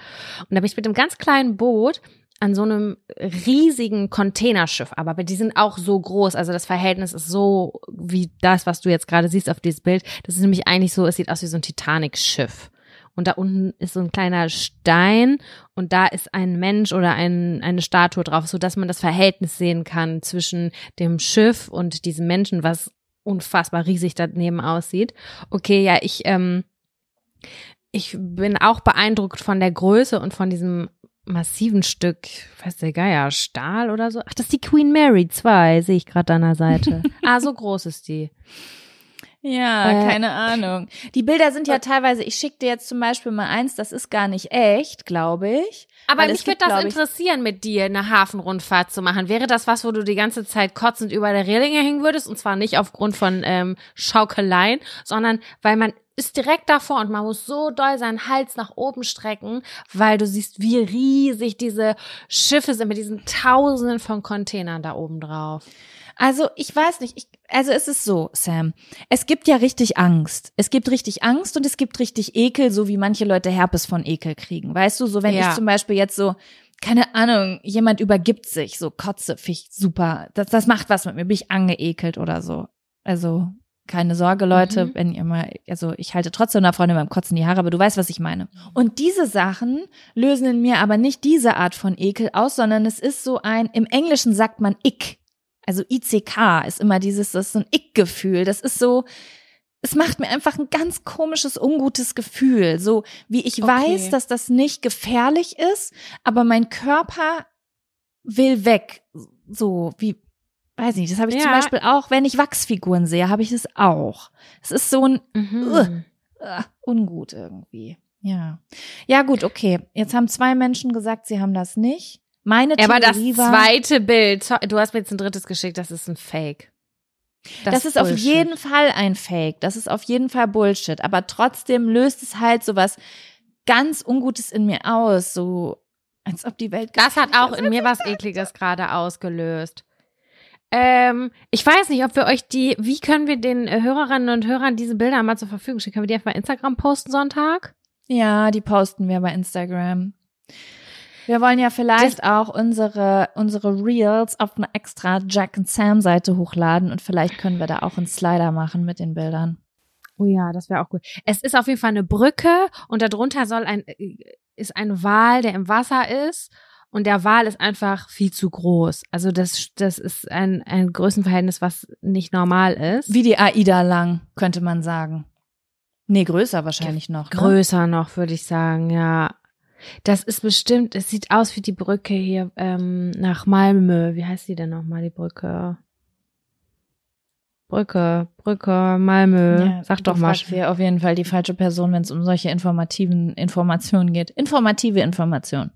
Und da bin ich mit einem ganz kleinen Boot an so einem riesigen Containerschiff, aber die sind auch so groß, also das Verhältnis ist so wie das, was du jetzt gerade siehst auf dieses Bild. Das ist nämlich eigentlich so, es sieht aus wie so ein Titanic-Schiff. Und da unten ist so ein kleiner Stein und da ist ein Mensch oder ein, eine Statue drauf, so dass man das Verhältnis sehen kann zwischen dem Schiff und diesem Menschen, was unfassbar riesig daneben aussieht. Okay, ja, ich, ähm, ich bin auch beeindruckt von der Größe und von diesem massiven Stück, weiß der Geier, Stahl oder so. Ach, das ist die Queen Mary 2, sehe ich gerade an der Seite. ah, so groß ist die. Ja, Äh, keine Ahnung. Die Bilder sind ja teilweise, ich schicke dir jetzt zum Beispiel mal eins, das ist gar nicht echt, glaube ich. Aber mich würde das interessieren, mit dir eine Hafenrundfahrt zu machen. Wäre das was, wo du die ganze Zeit kotzend über der Reling hängen würdest? Und zwar nicht aufgrund von ähm, Schaukeleien, sondern weil man ist direkt davor und man muss so doll seinen Hals nach oben strecken, weil du siehst, wie riesig diese Schiffe sind mit diesen Tausenden von Containern da oben drauf. Also ich weiß nicht, ich, also es ist so, Sam. Es gibt ja richtig Angst. Es gibt richtig Angst und es gibt richtig Ekel, so wie manche Leute Herpes von Ekel kriegen. Weißt du, so wenn Ja. ich zum Beispiel jetzt so, keine Ahnung, jemand übergibt sich, so Kotze, ich super. Das, das macht was mit mir, bin ich angeekelt oder so. Also keine Sorge, Leute, Mhm. wenn ihr mal, also ich halte trotzdem einer Freundin beim Kotzen die Haare, aber du weißt, was ich meine. Und diese Sachen lösen in mir aber nicht diese Art von Ekel aus, sondern es ist so ein, im Englischen sagt man Ick. Also ICK ist immer dieses, das ist so ein Ick-Gefühl. Das ist so, es macht mir einfach ein ganz komisches, ungutes Gefühl. So wie ich Okay. weiß, dass das nicht gefährlich ist, aber mein Körper will weg. So wie, weiß nicht, das habe ich zum Ja. Beispiel auch, wenn ich Wachsfiguren sehe, habe ich das auch. Es ist so ein Mhm. äh, ungut irgendwie. Ja. Ja, gut, okay. Jetzt haben zwei Menschen gesagt, sie haben das nicht. Meine Ja, aber das Theorie war, zweite Bild, so- du hast mir jetzt ein drittes geschickt, das ist ein Fake. das, ist auf Bullshit. jeden Fall ein Fake. Das ist auf jeden Fall Bullshit. Aber trotzdem löst es halt sowas ganz Ungutes in mir aus. So, als ob die Welt. Das hat auch in ist. mir was Ekliges gerade ausgelöst. Ähm, ich weiß nicht, ob wir euch die, wie können wir den äh, Hörerinnen und Hörern diese Bilder mal zur Verfügung stellen? Können wir die einfach bei Instagram posten Sonntag? Ja, die posten wir bei Instagram. Wir wollen ja vielleicht auch unsere, unsere Reels auf eine extra Jack and Sam Seite hochladen und vielleicht können wir da auch einen Slider machen mit den Bildern. Oh ja, das wäre auch gut. Es ist auf jeden Fall eine Brücke und darunter soll ein, äh, ist ein Wal, der im Wasser ist. Und der Wal ist einfach viel zu groß. Also das, das ist ein, ein Größenverhältnis, was nicht normal ist. Wie die AIDA lang, könnte man sagen. Nee, größer wahrscheinlich noch. Ne? Größer noch, würde ich sagen, ja. Das ist bestimmt, es sieht aus wie die Brücke hier ähm, nach Malmö. Wie heißt die denn nochmal, die Brücke? Brücke, Brücke, Malmö. Ja, Sag doch mal. hier auf jeden Fall die falsche Person, wenn es um solche informativen Informationen geht. Informative Information.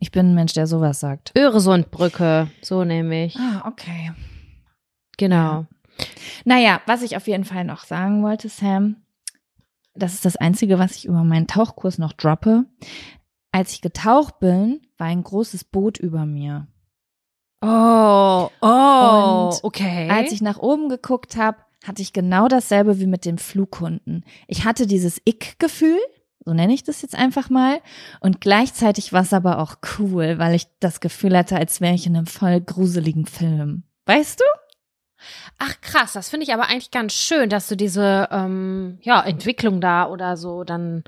Ich bin ein Mensch, der sowas sagt. Öresundbrücke, so nämlich. Ah, okay. Genau. Naja, was ich auf jeden Fall noch sagen wollte, Sam, das ist das Einzige, was ich über meinen Tauchkurs noch droppe. Als ich getaucht bin, war ein großes Boot über mir. Oh, oh, Und okay. Als ich nach oben geguckt habe, hatte ich genau dasselbe wie mit dem Flughunden. Ich hatte dieses Ick-Gefühl, so nenne ich das jetzt einfach mal, und gleichzeitig war es aber auch cool, weil ich das Gefühl hatte, als wäre ich in einem voll gruseligen Film. Weißt du? Ach krass, das finde ich aber eigentlich ganz schön, dass du diese ähm, ja, Entwicklung da oder so dann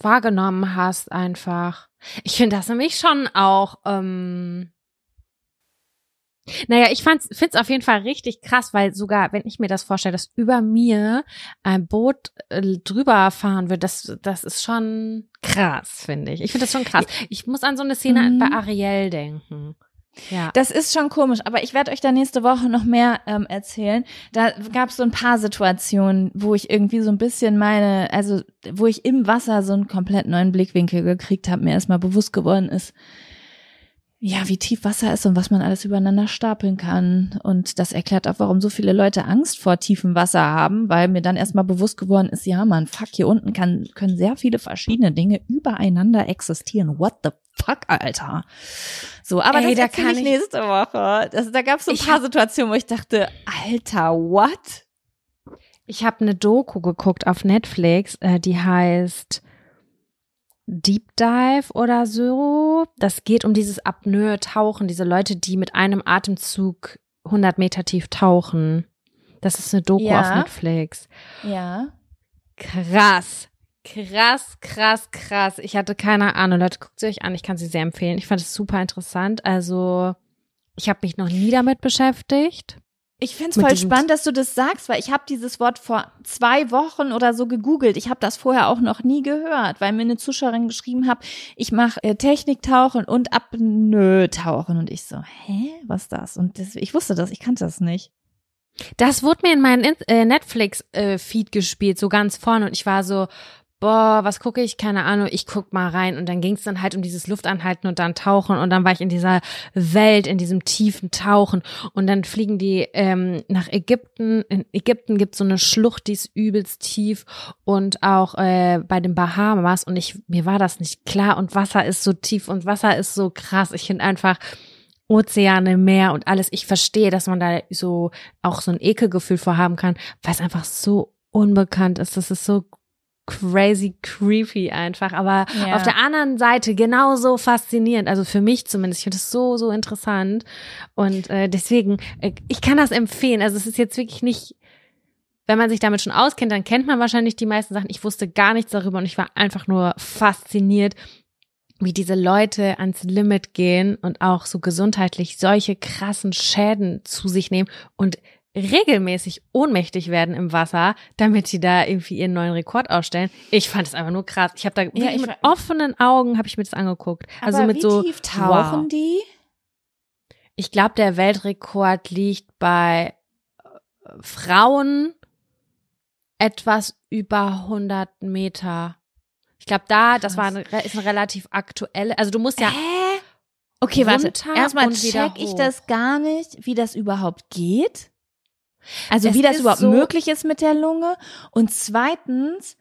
wahrgenommen hast einfach. Ich finde das nämlich schon auch, ähm, naja, ich finde es auf jeden Fall richtig krass, weil sogar, wenn ich mir das vorstelle, dass über mir ein Boot äh, drüber fahren wird, das, das ist schon krass, finde ich. Ich finde das schon krass. Ich muss an so eine Szene Mhm. bei Ariel denken. Ja. Das ist schon komisch, aber ich werde euch da nächste Woche noch mehr ähm, erzählen. Da gab es so ein paar Situationen, wo ich irgendwie so ein bisschen meine, also wo ich im Wasser so einen komplett neuen Blickwinkel gekriegt habe, mir erstmal bewusst geworden ist, ja, wie tief Wasser ist und was man alles übereinander stapeln kann. Und das erklärt auch, warum so viele Leute Angst vor tiefem Wasser haben, weil mir dann erstmal bewusst geworden ist, ja, man, fuck, hier unten kann, können sehr viele verschiedene Dinge übereinander existieren. What the fuck, Alter? So, aber Ey, das da kann ich nächste Woche. Das, da gab es so ein paar Situationen, wo ich dachte, Alter, what? Ich habe eine Doku geguckt auf Netflix, äh, die heißt Deep Dive oder so. Das geht um dieses Apnoe-Tauchen, diese Leute, die mit einem Atemzug 100 Meter tief tauchen. Das ist eine Doku Ja. auf Netflix. Ja. Krass. Krass, krass, krass. Ich hatte keine Ahnung. Leute, guckt sie euch an. Ich kann sie sehr empfehlen. Ich fand es super interessant. Also, ich habe mich noch nie damit beschäftigt. Ich find's Mit voll spannend, dass du das sagst, weil ich habe dieses Wort vor zwei Wochen oder so gegoogelt. Ich habe das vorher auch noch nie gehört, weil mir eine Zuschauerin geschrieben hat, ich mache äh, Techniktauchen und Apnoe-Tauchen. Und ich so, hä, was ist das? Und das, ich wusste das, ich kannte das nicht. Das wurde mir in meinen In- äh, Netflix-Feed gespielt, so ganz vorne. Und ich war so, boah, was gucke ich? Keine Ahnung, ich guck mal rein. Und dann ging es dann halt um dieses Luftanhalten und dann Tauchen. Und dann war ich in dieser Welt, in diesem tiefen Tauchen. Und dann fliegen die ähm, nach Ägypten. In Ägypten gibt so eine Schlucht, die ist übelst tief. Und auch äh, bei den Bahamas. Und ich, mir war das nicht klar. Und Wasser ist so tief und Wasser ist so krass. Ich finde einfach, Ozeane, Meer und alles. Ich verstehe, dass man da so auch so ein Ekelgefühl vorhaben kann, weil es einfach so unbekannt ist. Das ist so crazy creepy einfach. Aber Ja. auf der anderen Seite genauso faszinierend. Also für mich zumindest. Ich finde es so, so interessant. Und äh, deswegen, äh, ich kann das empfehlen. Also es ist jetzt wirklich nicht. Wenn man sich damit schon auskennt, dann kennt man wahrscheinlich die meisten Sachen. Ich wusste gar nichts darüber und ich war einfach nur fasziniert, wie diese Leute ans Limit gehen und auch so gesundheitlich solche krassen Schäden zu sich nehmen und regelmäßig ohnmächtig werden im Wasser, damit sie da irgendwie ihren neuen Rekord ausstellen. Ich fand es einfach nur krass. Ich habe da wirklich ich mit offenen Augen habe ich mir das angeguckt. also mit wie so tief tauchen wow. die? Ich glaube, der Weltrekord liegt bei äh, Frauen etwas über 100 Meter. Ich glaube, da, das war eine, ist eine relativ aktuelle, also du musst ja, Hä? Okay, warte. Erstmal check ich das gar nicht, wie das überhaupt geht. Also Es wie das überhaupt so- möglich ist mit der Lunge. Und zweitens,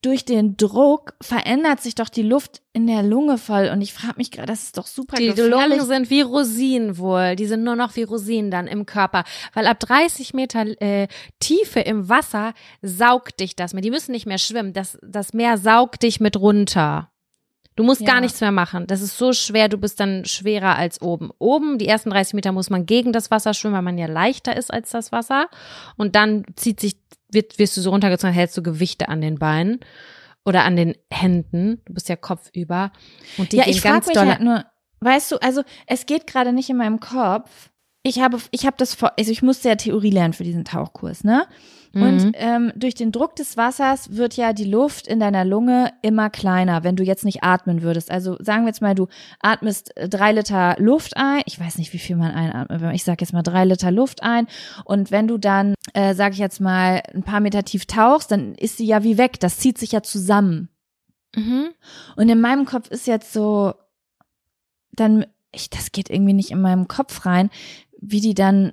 durch den Druck verändert sich doch die Luft in der Lunge voll. Und ich frage mich gerade, das ist doch super die gefährlich. Lungen sind wie Rosinen wohl. Die sind nur noch wie Rosinen dann im Körper. Weil ab 30 Meter äh, Tiefe im Wasser saugt dich das mehr. Die müssen nicht mehr schwimmen. Das, das Meer saugt dich mit runter. Du musst Ja. gar nichts mehr machen. Das ist so schwer, du bist dann schwerer als oben. Oben, die ersten 30 Meter muss man gegen das Wasser schwimmen, weil man ja leichter ist als das Wasser. Und dann zieht sich, wird, wirst du so runtergezogen, hältst du Gewichte an den Beinen oder an den Händen. Du bist ja kopfüber. Und die ja, ich ganz mich doll. halt nur, weißt du, also es geht gerade nicht in meinem Kopf. Ich habe, ich habe das vor, also ich musste ja Theorie lernen für diesen Tauchkurs, ne? Und Mhm. ähm, durch den Druck des Wassers wird ja die Luft in deiner Lunge immer kleiner, wenn du jetzt nicht atmen würdest. Also sagen wir jetzt mal, du atmest äh, drei Liter Luft ein. Ich weiß nicht, wie viel man einatmet. aber Ich sage jetzt mal drei Liter Luft ein. Und wenn du dann, äh, sage ich jetzt mal, ein paar Meter tief tauchst, dann ist sie ja wie weg. Das zieht sich ja zusammen. Mhm. Und in meinem Kopf ist jetzt so, dann, ich, das geht irgendwie nicht in meinem Kopf rein, wie die dann,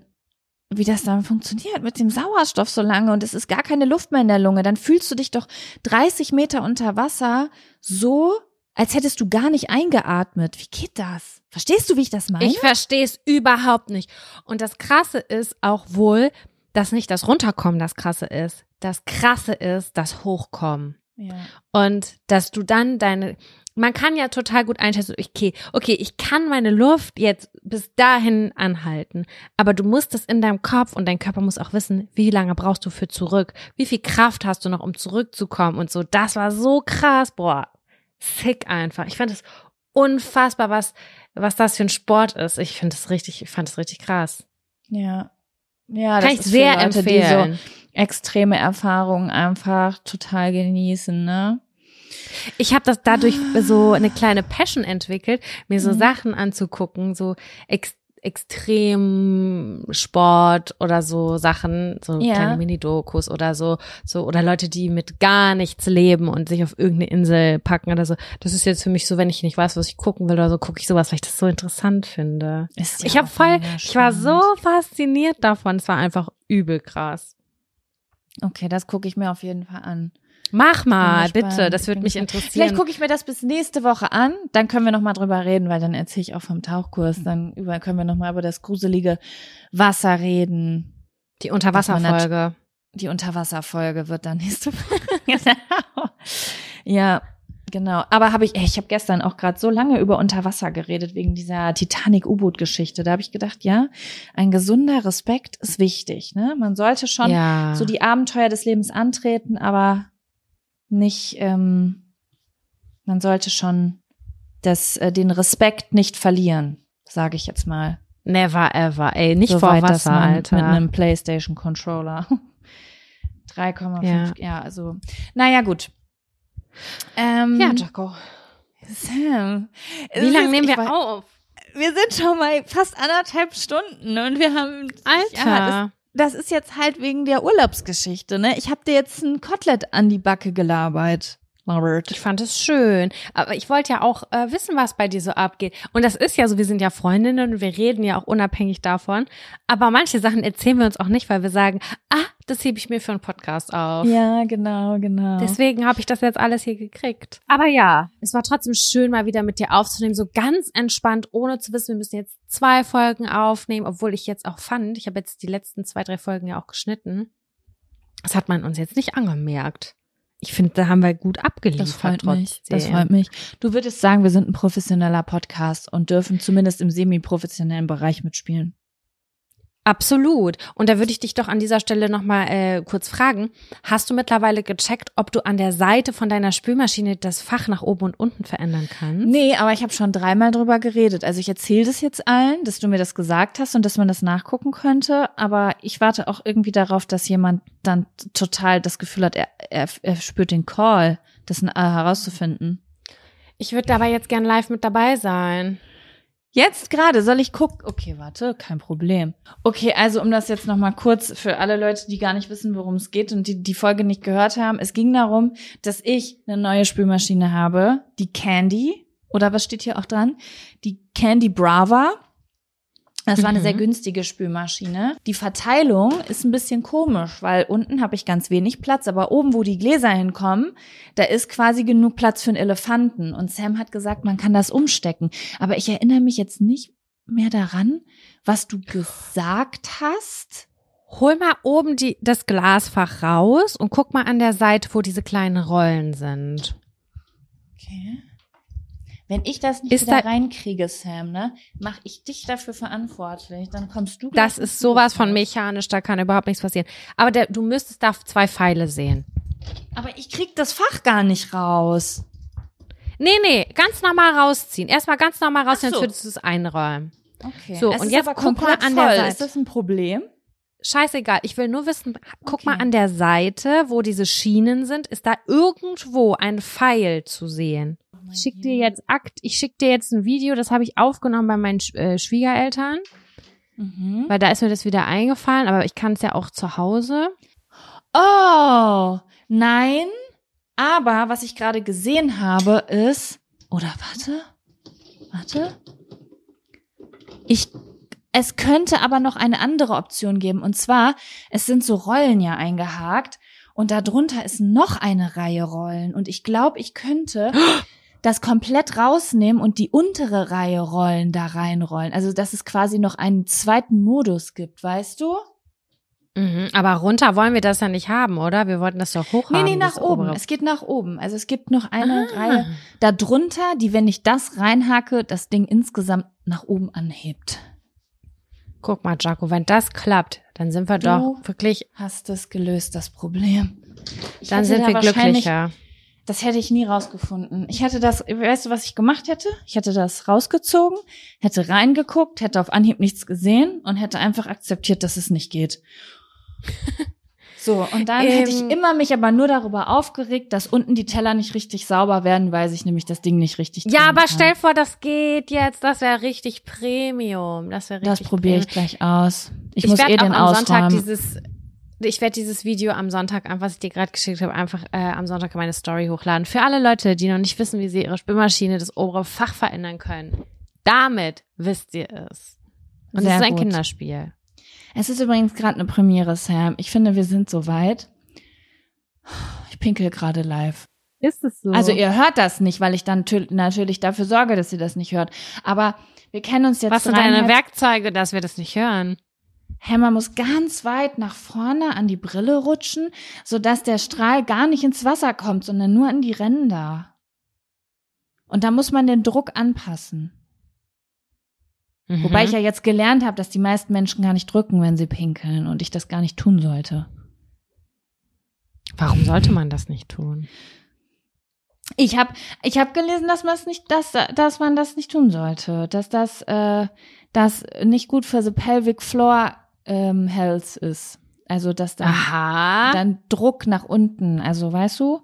wie das dann funktioniert mit dem Sauerstoff so lange und es ist gar keine Luft mehr in der Lunge. Dann fühlst du dich doch 30 Meter unter Wasser so, als hättest du gar nicht eingeatmet. Wie geht das? Verstehst du, wie ich das meine? Ich verstehe es überhaupt nicht. Und das Krasse ist auch wohl, dass nicht das Runterkommen das Krasse ist. Das Krasse ist das Hochkommen. Ja. Und dass du dann deine, man kann ja total gut einschätzen, okay, okay, ich kann meine Luft jetzt bis dahin anhalten, aber du musst es in deinem Kopf und dein Körper muss auch wissen, wie lange brauchst du für zurück, wie viel Kraft hast du noch, um zurückzukommen und so. Das war so krass, boah, sick einfach. Ich fand es unfassbar, was, was das für ein Sport ist. Ich finde es richtig, ich fand es richtig krass. Ja. Ja, Kann das ich sehr Leute, empfehlen. so extreme Erfahrungen einfach total genießen, ne? Ich habe das dadurch so eine kleine Passion entwickelt, mir so Mhm. Sachen anzugucken, so ex Extremsport oder so Sachen, so Ja. kleine Mini-Dokus oder so, so oder Leute, die mit gar nichts leben und sich auf irgendeine Insel packen oder so. Das ist jetzt für mich so, wenn ich nicht weiß, was ich gucken will oder so, gucke ich sowas, weil ich das so interessant finde. Ist ja ich habe voll, ich war so fasziniert davon. Es war einfach übel krass. Okay, das gucke ich mir auf jeden Fall an. Mach mal, bitte, das würde mich interessieren. Vielleicht gucke ich mir das bis nächste Woche an, dann können wir noch mal drüber reden, weil dann erzähle ich auch vom Tauchkurs, dann über, können wir noch mal über das gruselige Wasser reden. die Unterwasserfolge. Die Unterwasserfolge wird dann nächste Woche. genau. Ja, Genau, aber habe ich, ey, ich habe gestern auch gerade so lange über Unterwasser geredet wegen dieser Titanic-U-Boot-Geschichte. Da habe ich gedacht, ja, ein gesunder Respekt ist wichtig. Ne? Man sollte schon ja. so die Abenteuer des Lebens antreten, aber nicht, ähm, man sollte schon das, äh, den Respekt nicht verlieren, sage ich jetzt mal. Never ever, ey, nicht vor Soweit, dass Wasser, Alter. Mit einem PlayStation Controller. 3,5. Ja. Ja. also. Naja, gut. Ähm, ja, Jaco. Sam. Wie lange nehmen wir auf? Wir sind schon mal fast anderthalb Stunden und wir haben. Alter. Ja, das, ist jetzt halt wegen der Urlaubsgeschichte, ne? Ich habe dir jetzt ein Kotelett an die Backe gelabert. Robert. Ich fand es schön. Aber ich wollte ja auch äh, wissen, was bei dir so abgeht. Und das ist ja so, wir sind ja Freundinnen und wir reden ja auch unabhängig davon. Aber manche Sachen erzählen wir uns auch nicht, weil wir sagen, ah, das hebe ich mir für einen Podcast auf. Ja, genau, genau. Deswegen habe ich das jetzt alles hier gekriegt. Aber ja, es war trotzdem schön, mal wieder mit dir aufzunehmen, so ganz entspannt, ohne zu wissen, wir müssen jetzt zwei Folgen aufnehmen, obwohl ich jetzt auch fand, ich habe jetzt die letzten zwei, drei Folgen ja auch geschnitten. Das hat man uns jetzt nicht angemerkt. Ich finde, da haben wir gut abgeliefert. Das freut mich. Das trotzdem. freut mich. Du würdest sagen, wir sind ein professioneller Podcast und dürfen zumindest im semi-professionellen Bereich mitspielen. Absolut. Und da würde ich dich doch an dieser Stelle nochmal äh, kurz fragen. Hast du mittlerweile gecheckt, ob du an der Seite von deiner Spülmaschine das Fach nach oben und unten verändern kannst? Nee, aber ich habe schon dreimal drüber geredet. Also ich erzähle das jetzt allen, dass du mir das gesagt hast und dass man das nachgucken könnte. Aber ich warte auch irgendwie darauf, dass jemand dann total das Gefühl hat, er, er, er spürt den Call, das äh, herauszufinden. Ich würde dabei jetzt gern live mit dabei sein. Jetzt gerade soll ich gucken. Okay, warte, kein Problem. Okay, also um das jetzt noch mal kurz für alle Leute, die gar nicht wissen, worum es geht und die die Folge nicht gehört haben. Es ging darum, dass ich eine neue Spülmaschine habe, die Candy oder was steht hier auch dran? Die Candy Brava. Das war eine Mhm. sehr günstige Spülmaschine. Die Verteilung ist ein bisschen komisch, weil unten habe ich ganz wenig Platz, aber oben, wo die Gläser hinkommen, da ist quasi genug Platz für einen Elefanten. Und Sam hat gesagt, man kann das umstecken. Aber ich erinnere mich jetzt nicht mehr daran, was du gesagt hast. Hol mal oben die, das Glasfach raus und guck mal an der Seite, wo diese kleinen Rollen sind. Okay. Wenn ich das nicht Ist wieder da- reinkriege, Sam, ne, mache ich dich dafür verantwortlich. Dann kommst du. Das ist sowas von mechanisch, da kann überhaupt nichts passieren. Aber der, du müsstest da zwei Pfeile sehen. Aber ich krieg das Fach gar nicht raus. Nee, nee, ganz normal rausziehen. Erstmal ganz normal rausziehen, so. als würdest du es einräumen. Okay. So, es und jetzt aber guck mal komplett an der voll. Seite. Ist das ein Problem? Scheißegal, ich will nur wissen, guck Okay. mal an der Seite, wo diese Schienen sind, ist da irgendwo ein Pfeil zu sehen? Ich schick dir jetzt Akt, ich schick dir jetzt ein Video, das habe ich aufgenommen bei meinen äh, Schwiegereltern, Mhm. weil da ist mir das wieder eingefallen, aber ich kann es ja auch zu Hause. Oh, nein. Aber was ich gerade gesehen habe, ist. Oder warte. Warte. Ich. Es könnte aber noch eine andere Option geben. Und zwar, es sind so Rollen ja eingehakt. Und darunter ist noch eine Reihe Rollen. Und ich glaube, ich könnte das komplett rausnehmen und die untere Reihe Rollen da reinrollen. Also, dass es quasi noch einen zweiten Modus gibt, weißt du? Mhm, aber runter wollen wir das ja nicht haben, oder? Wir wollten das doch hoch Nee, haben. nee, nach das oben. obere. Es geht nach oben. Also es gibt noch eine Ah. Reihe darunter, die, wenn ich das reinhacke, das Ding insgesamt nach oben anhebt. Guck mal, Jaco, wenn das klappt, dann sind wir Du doch wirklich, Hast es gelöst, das Problem. Ich dann sind da wir glücklicher. Das hätte ich nie rausgefunden. Ich hätte das, weißt du, was ich gemacht hätte? Ich hätte das rausgezogen, hätte reingeguckt, hätte auf Anhieb nichts gesehen und hätte einfach akzeptiert, dass es nicht geht. So, und dann hätte ich Ähm. immer mich aber nur darüber aufgeregt, dass unten die Teller nicht richtig sauber werden, weil sich nämlich das Ding nicht richtig Ja, aber kann. stell vor, das geht jetzt. Das wäre richtig Premium. Das wäre Das richtig probiere ich gleich aus. Ich, Ich muss werde eh auch den am Sonntag dieses, ich werde dieses Video am Sonntag, was ich dir gerade geschickt habe, einfach äh, am Sonntag in meine Story hochladen. Für alle Leute, die noch nicht wissen, wie sie ihre Spülmaschine, das obere Fach verändern können. Damit wisst ihr es. Und es ist ein gut. Kinderspiel. Es ist übrigens gerade eine Premiere, Sam. Ich finde, wir sind soweit. Ich pinkel gerade live. Ist es so? Also ihr hört das nicht, weil ich dann natürlich dafür sorge, dass ihr das nicht hört. Aber wir kennen uns jetzt was sind deine Werkzeuge, dass wir das nicht hören? Hammer muss ganz weit nach vorne an die Brille rutschen, sodass der Strahl gar nicht ins Wasser kommt, sondern nur an die Ränder. Und da muss man den Druck anpassen. Wobei ich ja jetzt gelernt habe, dass die meisten Menschen gar nicht drücken, wenn sie pinkeln und ich das gar nicht tun sollte. Warum sollte man das nicht tun? Ich habe ich hab gelesen, dass man es nicht, dass, dass man das nicht tun sollte, dass das, äh, das nicht gut für the pelvic floor ähm, health ist. Also dass dann, Aha. dann Druck nach unten. Also weißt du?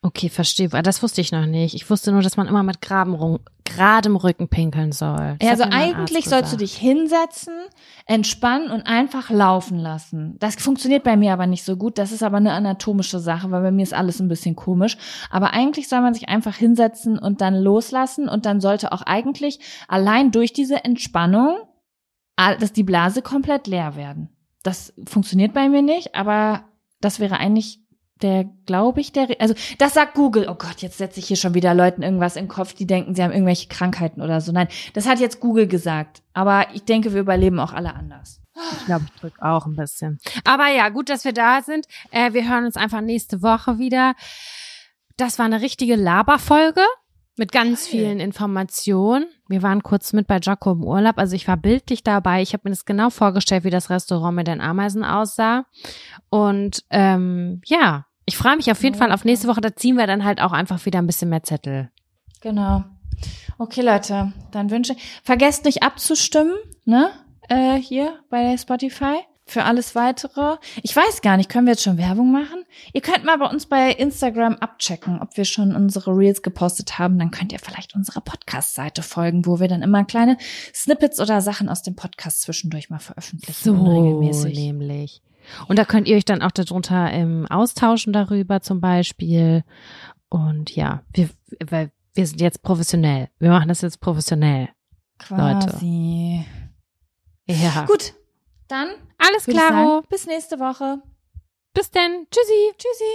Okay, verstehe. Aber Das wusste ich noch nicht. Ich wusste nur, dass man immer mit geradem, Ru- geradem Rücken pinkeln soll. Das also eigentlich sollst du dich hinsetzen, entspannen und einfach laufen lassen. Das funktioniert bei mir aber nicht so gut. Das ist aber eine anatomische Sache, weil bei mir ist alles ein bisschen komisch. Aber eigentlich soll man sich einfach hinsetzen und dann loslassen und dann sollte auch eigentlich allein durch diese Entspannung, dass die Blase komplett leer werden. Das funktioniert bei mir nicht, aber das wäre eigentlich der, glaube ich, der, also das sagt Google. Oh Gott, jetzt setze ich hier schon wieder Leuten irgendwas in den Kopf, die denken, sie haben irgendwelche Krankheiten oder so. Nein, das hat jetzt Google gesagt. Aber ich denke, wir überleben auch alle anders. Ich glaube, ich drücke auch ein bisschen. Aber ja, gut, dass wir da sind. Äh, wir hören uns einfach nächste Woche wieder. Das war eine richtige Laberfolge mit ganz Geil. vielen Informationen. Wir waren kurz mit bei Jaco im Urlaub. Also ich war bildlich dabei. Ich habe mir das genau vorgestellt, wie das Restaurant mit den Ameisen aussah. Und ähm, ja, ich freue mich auf jeden Ja, Fall auf nächste Woche. Da ziehen wir dann halt auch einfach wieder ein bisschen mehr Zettel. Genau. Okay, Leute, dann wünsche vergesst nicht abzustimmen, ne? Äh, hier bei Spotify für alles weitere. Ich weiß gar nicht, können wir jetzt schon Werbung machen? Ihr könnt mal bei uns bei Instagram abchecken, ob wir schon unsere Reels gepostet haben. Dann könnt ihr vielleicht unserer Podcast-Seite folgen, wo wir dann immer kleine Snippets oder Sachen aus dem Podcast zwischendurch mal veröffentlichen. So nämlich. Und da könnt ihr euch dann auch darunter ähm, austauschen darüber zum Beispiel. Und ja, wir, weil wir sind jetzt professionell. Wir machen das jetzt professionell. Quasi. Ja. Gut, dann Alles klar. bis nächste Woche. Bis denn. Tschüssi. Tschüssi.